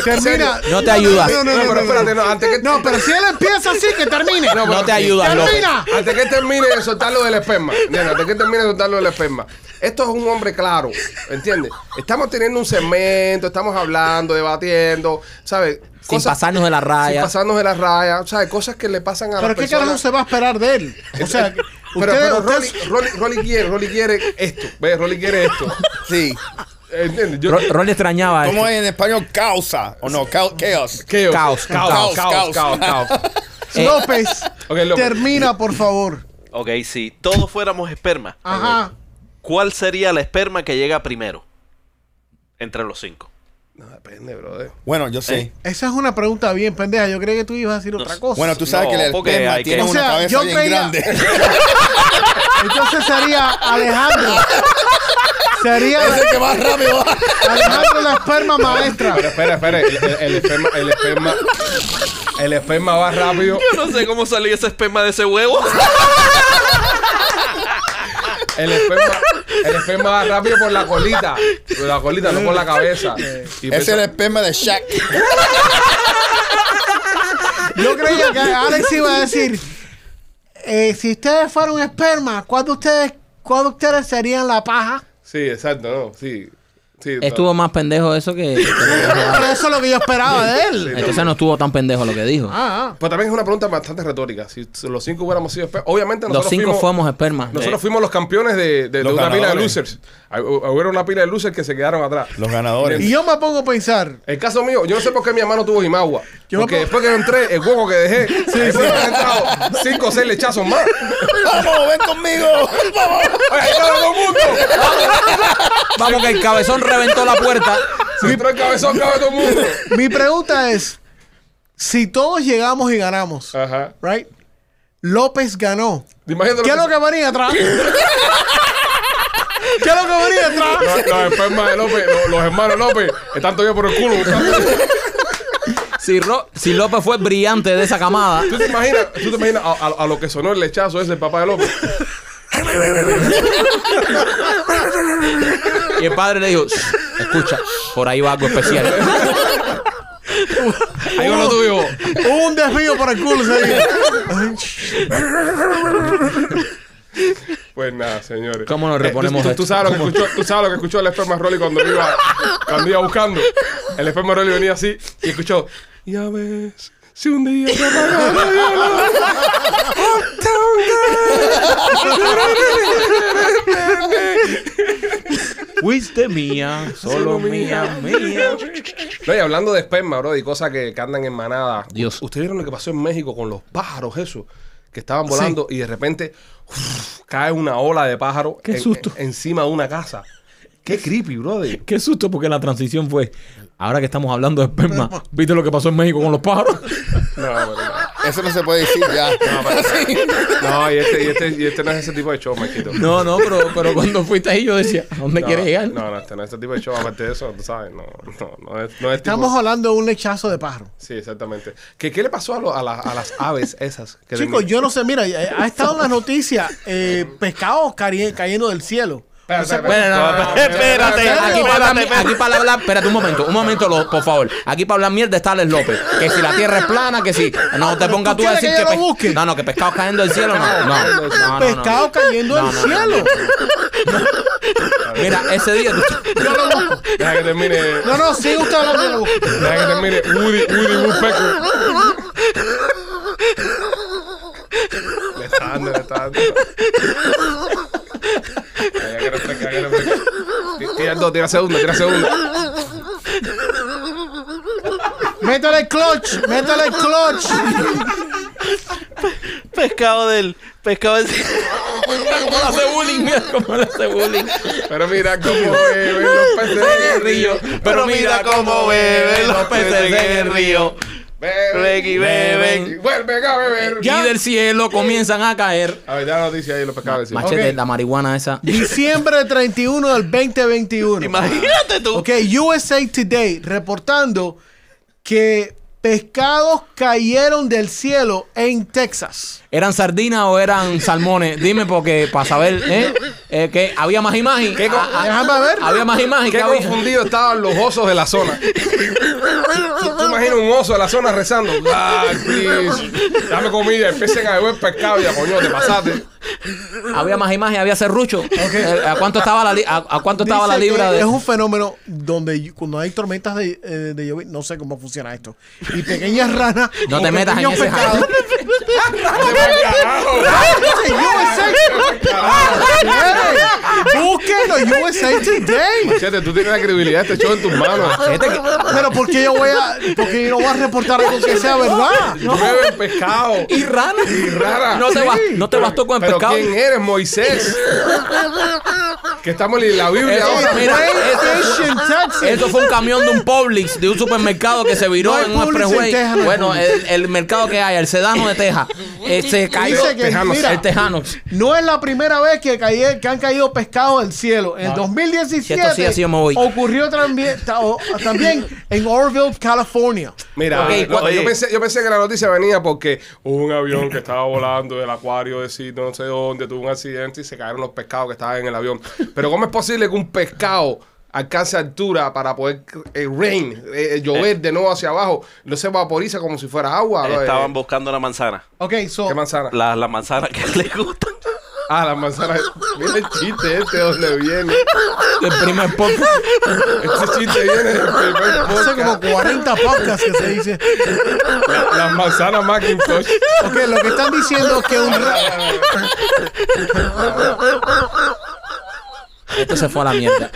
Termina. No te ayudas. No, no, No, no, pero espérate, no. no, antes que... No, pero si él empieza así, que termine. No, No pero- te ayudas, López. ¡Termina! Antes que termine de soltar lo del esperma. ¿entiendes? Antes que termine de soltar lo del esperma. Esto es un hombre claro, ¿entiendes? Estamos teniendo un segmento, estamos hablando, debatiendo, ¿sabes? Sin pasarnos de la Sin raya. pasarnos de la raya, ¿sabes? Cosas que le pasan a Pero las ¿qué personas. carajo se va a esperar de él? O sea, Pero, ustedes, pero ustedes- Rolly, Rolly, Rolly quiere, Rolly quiere esto. ¿Ves? Rolly quiere esto. Sí. ¿Entiendes? Yo, Ro- Rolly extrañaba ¿Cómo es en español? Causa. ¿O no? Chaos. Chaos. Caos, caos, caos. caos, caos, caos. Eh, López, Ok, López. termina, por favor. Ok, si todos fuéramos esperma, Ajá. ¿cuál sería la esperma que llega primero? Entre los cinco. No, depende, brother. Bueno, yo sé. ¿Eh? Esa es una pregunta bien pendeja. Yo creí que tú ibas a decir otra cosa. Bueno, tú sabes No, que el esperma hay que- tiene O una sea, cabeza yo bien creía- grande. Entonces sería Alejandro. Sería es el que más rápido va. Alejandro la esperma maestra. Pero espera, espera. El, el- el esperma, el esperma, el esperma va rápido. Yo no sé cómo salió ese esperma de ese huevo. El esperma, el esperma va rápido por la colita. Por la colita, no por la cabeza. Y Ese es el esperma de Shaq. Yo creía que Alex iba a decir, eh, si ustedes fueran un esperma, ¿cuál de ustedes, cuál de ustedes serían la paja? Sí, exacto, no, sí. Sí. Estuvo más pendejo eso que. Pero eso es lo que yo esperaba de él. Entonces no estuvo tan pendejo lo que dijo. Ah, ah. Pues también es una pregunta bastante retórica. Si los cinco hubiéramos sido espermas, obviamente Los nosotros cinco fuimos, fuimos espermas. Nosotros fuimos los campeones de, de- de Los una pila de losers. Hay- Hubo una pila de losers que se quedaron atrás. Los ganadores. Y yo me pongo a pensar, El caso mío, yo no sé por qué mi hermano tuvo Jimagua. Yo porque después que yo entré, el hueco que dejé, me han entrado cinco o seis lechazos más. ¡Vamos, ven conmigo! ¡Vamos! ¡Ay, ahí está todo el mundo! Vamos, que el cabezón reventó la puerta. Se entró el cabezón, cabe todo el mundo. mi pregunta es, si todos llegamos y ganamos, Ajá. right? López ganó. Imagínate ¿Qué es lo que venía atrás? ¿Qué es lo que venía atrás? Los, los de López, los, los hermanos López, están todavía por el culo. Si, Ro- si López fue brillante de esa camada, ¿Tú te imaginas, tú te imaginas a, a- a lo que sonó el lechazo ese, el papá de López? Y el padre le dijo: "Shh, Escucha, por ahí va algo especial. Ahí va lo tuyo. Hubo un desvío por el culo. Pues nada, señores. ¿Cómo nos Eh, reponemos tú, tú- esto? tú sabes lo que escuchó, tú sabes lo que escuchó el esperma Rolly cuando iba, cuando iba buscando. El esperma Rolly venía así y escuchó. Ya ves, si un día te Fuiste mía, solo mía, mía. No, y hablando de esperma, bro, y cosas que, que andan en manada. Dios. ¿Ustedes vieron lo que pasó en México con los pájaros, eso? Que estaban volando y de repente uf, cae una ola de pájaros Qué en- susto. en- encima de una casa. Qué creepy, brother. Qué susto porque la transición fue. Ahora que estamos hablando de esperma, ¿viste lo que pasó en México con los pájaros? No, pero no. Eso no se puede decir ya. Sí. No, y este, y, este, y este no es ese tipo de show, Marquito. No, no, pero, pero cuando fuiste ahí yo decía, ¿a dónde No, quieres llegar? No, no, este no es ese tipo de show. Aparte de eso, tú sabes, no, no, no es, no es Estamos tipo- hablando de un lechazo de pájaro. Sí, exactamente. ¿Qué, qué le pasó a, lo- a, la- a las aves esas? Chicos, yo no sé, mira, eh, ha estado en las noticias eh, pescados cayendo del cielo. Espérate, aquí para hablar, espera, aquí para hablar, espérate un momento, un momento, lo- por favor. Aquí para hablar mierda está Alex López. Que si la tierra es plana, que si. No te pongas tú a decir que que. pe-? No, no, que pescado cayendo del cielo, no. No, no, pescado cayendo del cielo. Mira, ese día. tú- Yo lo busco. Deja que termine. No, no, sigue usted hablando. lo busco. Deja que termine Woody, Woody Woodpecker. Le está dando, le está dando. Ay, ya que refresca, ya que refresca. Ti- Tira dos, tira segunda, tira segunda. Métale el clutch, métale el clutch. Pescado del. Pescado del. Mira cómo le hace bullying, mira cómo le hace bullying. Pero mira cómo beben los peces en el río. Pero mira cómo beben los peces en el río. Beben y beben. y vuelven a beber. Y del cielo comienzan a caer. A ver, ya la noticia ahí, los pescados. del cielo. Machete, la marihuana esa. Diciembre 31 del 2021. Imagínate tú. Ok, USA Today reportando que pescados cayeron del cielo en Texas. ¿Eran sardinas o eran salmones? Dime porque para saber, ¿eh? Eh, que había más imagen. ¿Qué Ah, ah, Déjame ver. Había más imagen. Qué que había? confundidos estaban los osos de la zona. ¿Tú, tú imaginas un oso de la zona rezando? Dame comida, empiecen a beber pescado y a coño, te pasaste. Había más imagen, había serrucho. Eh, ¿A cuánto estaba la, li- a, a cuánto estaba la libra de Es un fenómeno donde cuando hay tormentas de, eh, de lluvia, no sé cómo funciona esto. Y pequeñas ranas. No te metas en ese pescados- Dice USA. Busquen los USA Today. Machete, tú tienes la credibilidad de este show en tus manos. Pero ¿por qué yo voy a, porque yo no voy a reportar algo que sea verdad? Beben pescado. Y rana. Y rara. No te, bas- no te bastó con el Pero pescado. ¿quién eres, Moisés? que estamos en la Biblia Eso, ahora. mira, eso-. Eso fue un camión de un Publix, de un supermercado que se viró No en un expressway. No bueno, el, el mercado que hay, el sedano de Texas, eh, se cayó. Dice que, Tejanos, mira, el Tejano. No es la primera vez que, caí- que han caído pescados del cielo. En No. 2017 Si así, ocurrió también, en Orville, California. Mira, Ok, no, oye. yo, pensé, yo pensé que la noticia venía porque hubo un avión que estaba volando del acuario de sitio, no sé dónde, tuvo un accidente y se cayeron los pescados que estaban en el avión. Pero ¿cómo es posible que un pescado alcance altura para poder eh, rain, eh, llover de nuevo hacia abajo, no se vaporiza como si fuera agua? ¿no? Estaban Eh, buscando la manzana. Ok, so. ¿Qué manzana? Las las manzanas que les gustan. Ah, las manzanas. Mira el chiste este, ¿dónde viene? El primer podcast. Este chiste viene del primer Hace como podcast. 40 podcasts que se dice. La- Las manzanas Macintosh. Ok, lo que están diciendo es que un. Esto se fue a la mierda.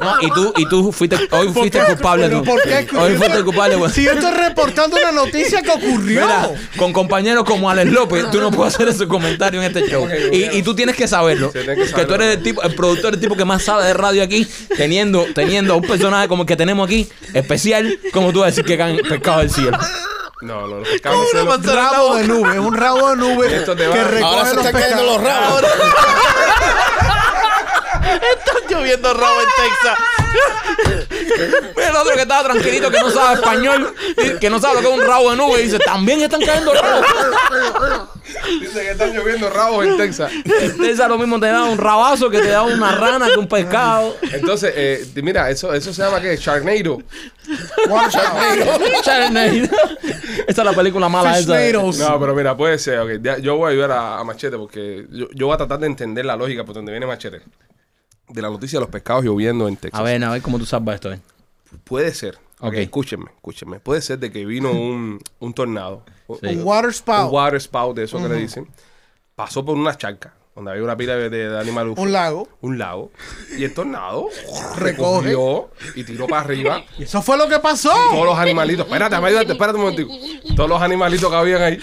No, y tú, y tú fuiste, hoy fuiste culpable ¿Pero tú. por qué? Hoy fuiste culpable. güey. Si yo estoy reportando una noticia que ocurrió. Mira, con compañeros como Alex López, tú no puedes hacer ese comentario en este show. Y, bueno. y tú tienes que saberlo. Que tú eres el tipo, el productor, el tipo que más sabe de radio aquí, teniendo, teniendo a un personaje como el que tenemos aquí, especial, como tú vas a decir que caen pescado del cielo. No, no, los pescados se lo- rabo de nube, es un rabo de nube Esto te que recoge Ahora se los están cayendo los rabos. Están lloviendo rabo en Texas. Mira el otro que estaba tranquilito, que no sabe español, que no sabe lo que es un rabo de nube, y dice, también están cayendo rabos. Dice que están lloviendo rabos en Texas. Esa lo mismo te da un rabazo que te da una rana que un pescado. Entonces, eh, mira, eso, eso se llama ¿qué? Sharknado. Charney. Esa es la película mala esa. No, pero mira, puede ser. ok, ya- yo voy a ayudar a, a Machete porque yo, yo voy a tratar de entender la lógica por donde viene Machete. De la noticia de los pescados lloviendo en Texas. A ver, a ver cómo tú salvas esto. eh. Puede ser. Ok, Ok. escúchenme, escúchenme. Puede ser de que vino un, un tornado. Sí. Un water spout. Un water spout, de eso que le dicen. Pasó por una charca donde había una pila de, de animales. Un lago. Un lago. Y el tornado Recoge. recogió y tiró para arriba Y eso fue lo que pasó. todos los animalitos. Espérate, ayúdate, espérate un momentico. Todos los animalitos que habían ahí.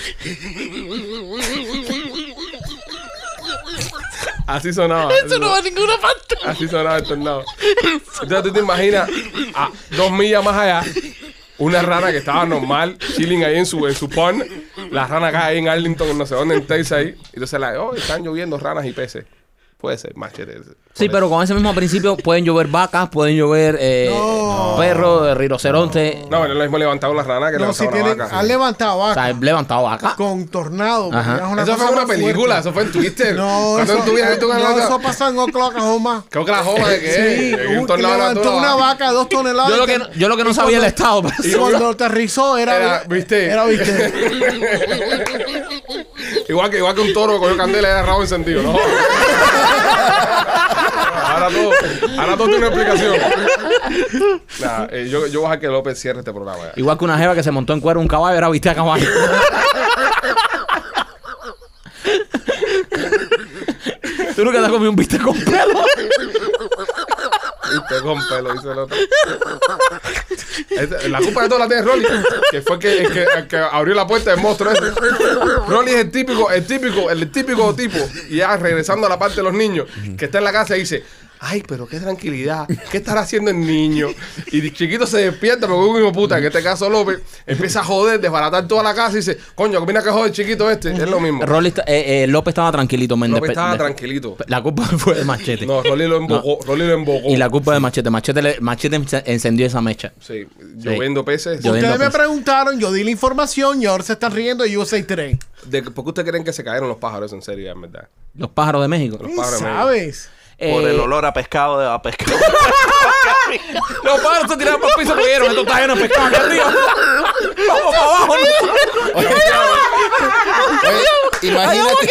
Así sonaba. Eso no va a ninguna parte. Así sonaba el tornado. Entonces tú te imaginas a dos millas más allá. Una rana que estaba normal, chilling ahí en su, en su pond. La rana acá ahí en Arlington, no sé dónde, en Texas ahí. Y entonces la, oh, están lloviendo ranas y peces. Puede ser, machete. Sí, pero con ese mismo principio pueden llover vacas, pueden llover eh, No. perros, rinocerontes. No, no es lo mismo levantar una rana que No, si levantar una tienen, vaca. han levantado O vaca sea, he levantado vacas. con tornado. una Eso fue una película, fuerte. eso fue en Twitter. No, eso, en tu viaje tú no, eso pasó en Oklahoma. ¿Qué Oklahoma de qué? Sí, un- tornado levantó una vaca. vaca de dos toneladas. Yo lo que no, yo lo que no sabía el estado. pero Y cuando aterrizó era, Era bistec. Era bistec. Igual que, igual que un toro cogió candela y era rabo encendido, ¿no? Ahora todo, ahora todo tiene una explicación. Nah, eh, yo, yo voy a dejar que López cierre este programa. ya. Igual que una jeva que se montó en cuero un caballo, era viste a caballo. Tú nunca te has comido un bistec con pelo. Viste con pelo, dice el otro. La culpa de todo la tiene Rolly, que fue el que, que abrió la puerta del monstruo ese. Rolly es el típico, el típico, el típico tipo, y ya regresando a la parte de los niños, que está en la casa y dice, Ay, pero qué tranquilidad. ¿Qué estará haciendo el niño? Y chiquito se despierta porque un hijo puta, en este caso López, empieza a joder, desbaratar toda la casa y dice, coño, que mira que joder chiquito este. Es lo mismo. Rolly está- eh, eh, López estaba tranquilito, men, López estaba tranquilito. La culpa fue de Machete. No, Rolly lo embocó. Rolly lo embocó. Y la culpa de Machete. Machete, le- Machete ence- encendió esa mecha. Sí, lloviendo peces. Yo- Ustedes me peces. preguntaron, yo di la información y ahora se están riendo de USA Today. De, ¿Por qué ustedes creen que se cayeron los pájaros en serio, en verdad? Los pájaros de México. Los pájaros de México. ¿Sabes? Por Eh, el olor a pescado de a pescado. Los pájaros se tiraron por el piso, cayeron. Esto está lleno de pescado aquí arriba. Vamos para abajo. Oye, imagínate.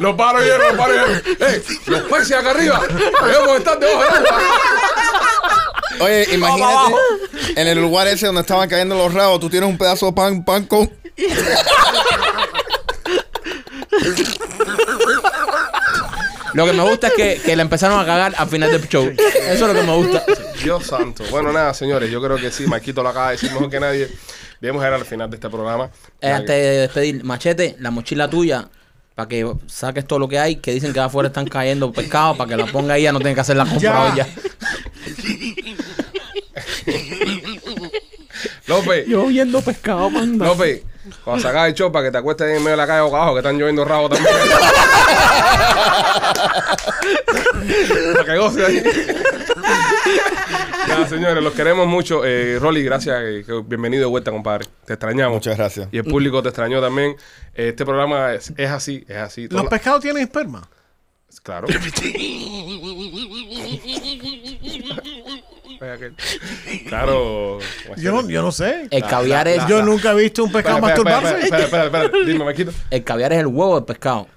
Los pájaros vieron, los pájaros vieron. ¡Ey! Los peces acá arriba. Debemos estar debajo del agua. Oye, imagínate en el lugar ese donde estaban cayendo los rabos, tú tienes un pedazo de pan, pan con. Lo que me gusta es que, que le empezaron a cagar al final del show. Eso es lo que me gusta. Dios santo. Bueno, nada, señores. Yo creo que sí. Marquito lo acaba de decir mejor que nadie. Debemos llegar al final de este programa. Eh, antes de despedir, Machete, la mochila tuya, para que saques todo lo que hay, que dicen que afuera están cayendo pescados, para que la ponga ahí, ya no tiene que hacer la compra Ya. hoy ya. López, Yo viendo pescado, manda. López, cuando sacas el show para que te acuestes en medio de la calle boca abajo, que están lloviendo rabos también. para que goce ahí. Nada, señores, los queremos mucho. Eh, Rolly, gracias. eh, que- bienvenido de vuelta, compadre. Te extrañamos. Muchas gracias. Y el público te extrañó también. Eh, Este programa es, es así, es así. Los Toda la- pescados tienen esperma. Claro. Aquel. Claro. Yo no, yo no sé. El caviar es, Yo nunca he visto un pescado Espera, espera, masturbarse. espera, espera, espera, espera. Dime, Maquito. el caviar es el huevo del pescado.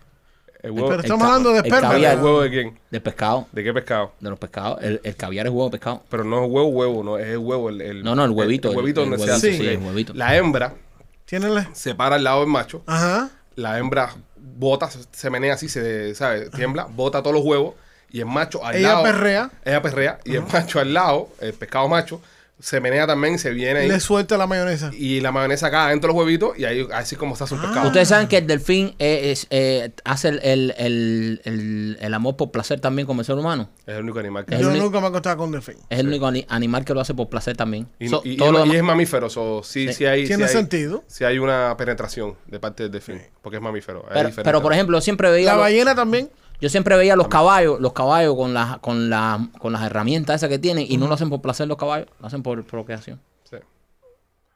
El huevo, Pero estamos hablando de esperma. ¿El huevo de quién? Del pescado. ¿De qué pescado? De los pescados. El, el caviar es huevo de pescado. Pero no es huevo, huevo, no es el huevo. El, el- No, no, el huevito, El, huevito el- donde el se hace. sí, el huevito. La hembra Tienen se para al lado del macho. Ajá. La hembra bota, se- se menea así, se, ¿sabes? Tiembla, bota todos los huevos. Y el macho al Ella lado. perrea. Ella perrea. Y el macho al lado, el pescado macho, se menea también, se viene ahí. Le suelta la mayonesa. Y la mayonesa acá dentro de los huevitos. Y ahí así como hace un pescado. Ustedes saben que el delfín eh, es, eh, hace el, el, el, el- el amor por placer también como el ser humano. Es el único animal que Es Yo único- nunca me he acostado con delfín. Es el único ani- animal que lo hace por placer también. Y, So, y- y todo es, y es mamífero, so, sí, Sí. sí hay, Tiene sí hay- sentido. sí hay una penetración de parte del delfín, porque es mamífero. pero, diferentes- pero, por ejemplo, siempre veía La ballena también. Yo siempre veía los caballos, los caballos con las con las con las herramientas esas que tienen y no lo hacen por placer los caballos, lo hacen por procreación. Sí.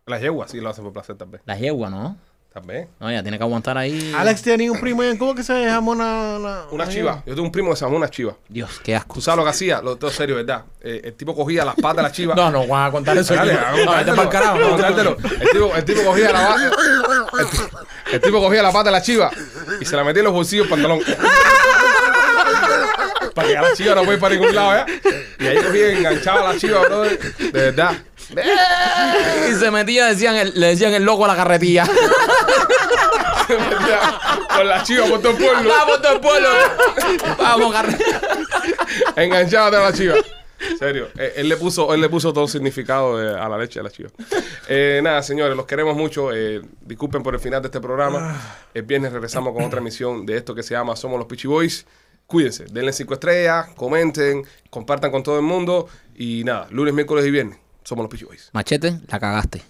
Las yeguas sí lo hacen por placer también. Las yeguas, ¿no? También. No, ya tiene que aguantar ahí. Alex tenía un primo en Cuba que se dejamos una... Una, Una chiva. Yo tengo un primo que se llama una chiva. Dios, qué asco. ¿Tú sabes lo que hacía? Lo todo serio, ¿verdad? Eh, el tipo cogía las patas de la chiva. No, no, van a contar eso. Dale, No, vete pa'l carajo. a no. contártelo. El tipo, el tipo cogía la pata. El, el tipo cogía la pata de la chiva y se la metía en los bolsillos del pantalón. Para que a la chiva no pueda ir para ningún lado, ¿ya? Y ahí cogía enganchaba a la chiva, bro. De verdad. Y se metía, decían el- le decían el loco a la carretilla. Se metía Con la chiva por todo el pueblo. Vamos todo el pueblo. Vamos, carretilla. Enganchada a la chiva. Serio, Eh, él le puso, él le puso todo significado eh, a la leche de la chiva. Eh, nada, señores, los queremos mucho. Eh, disculpen por el final de este programa. El viernes regresamos con otra emisión de esto que se llama Somos los Pichi Boys. Cuídense, denle cinco estrellas, comenten, compartan con todo el mundo. Y nada, lunes, miércoles y viernes. Somos los Pichi Boys. Machete, la cagaste.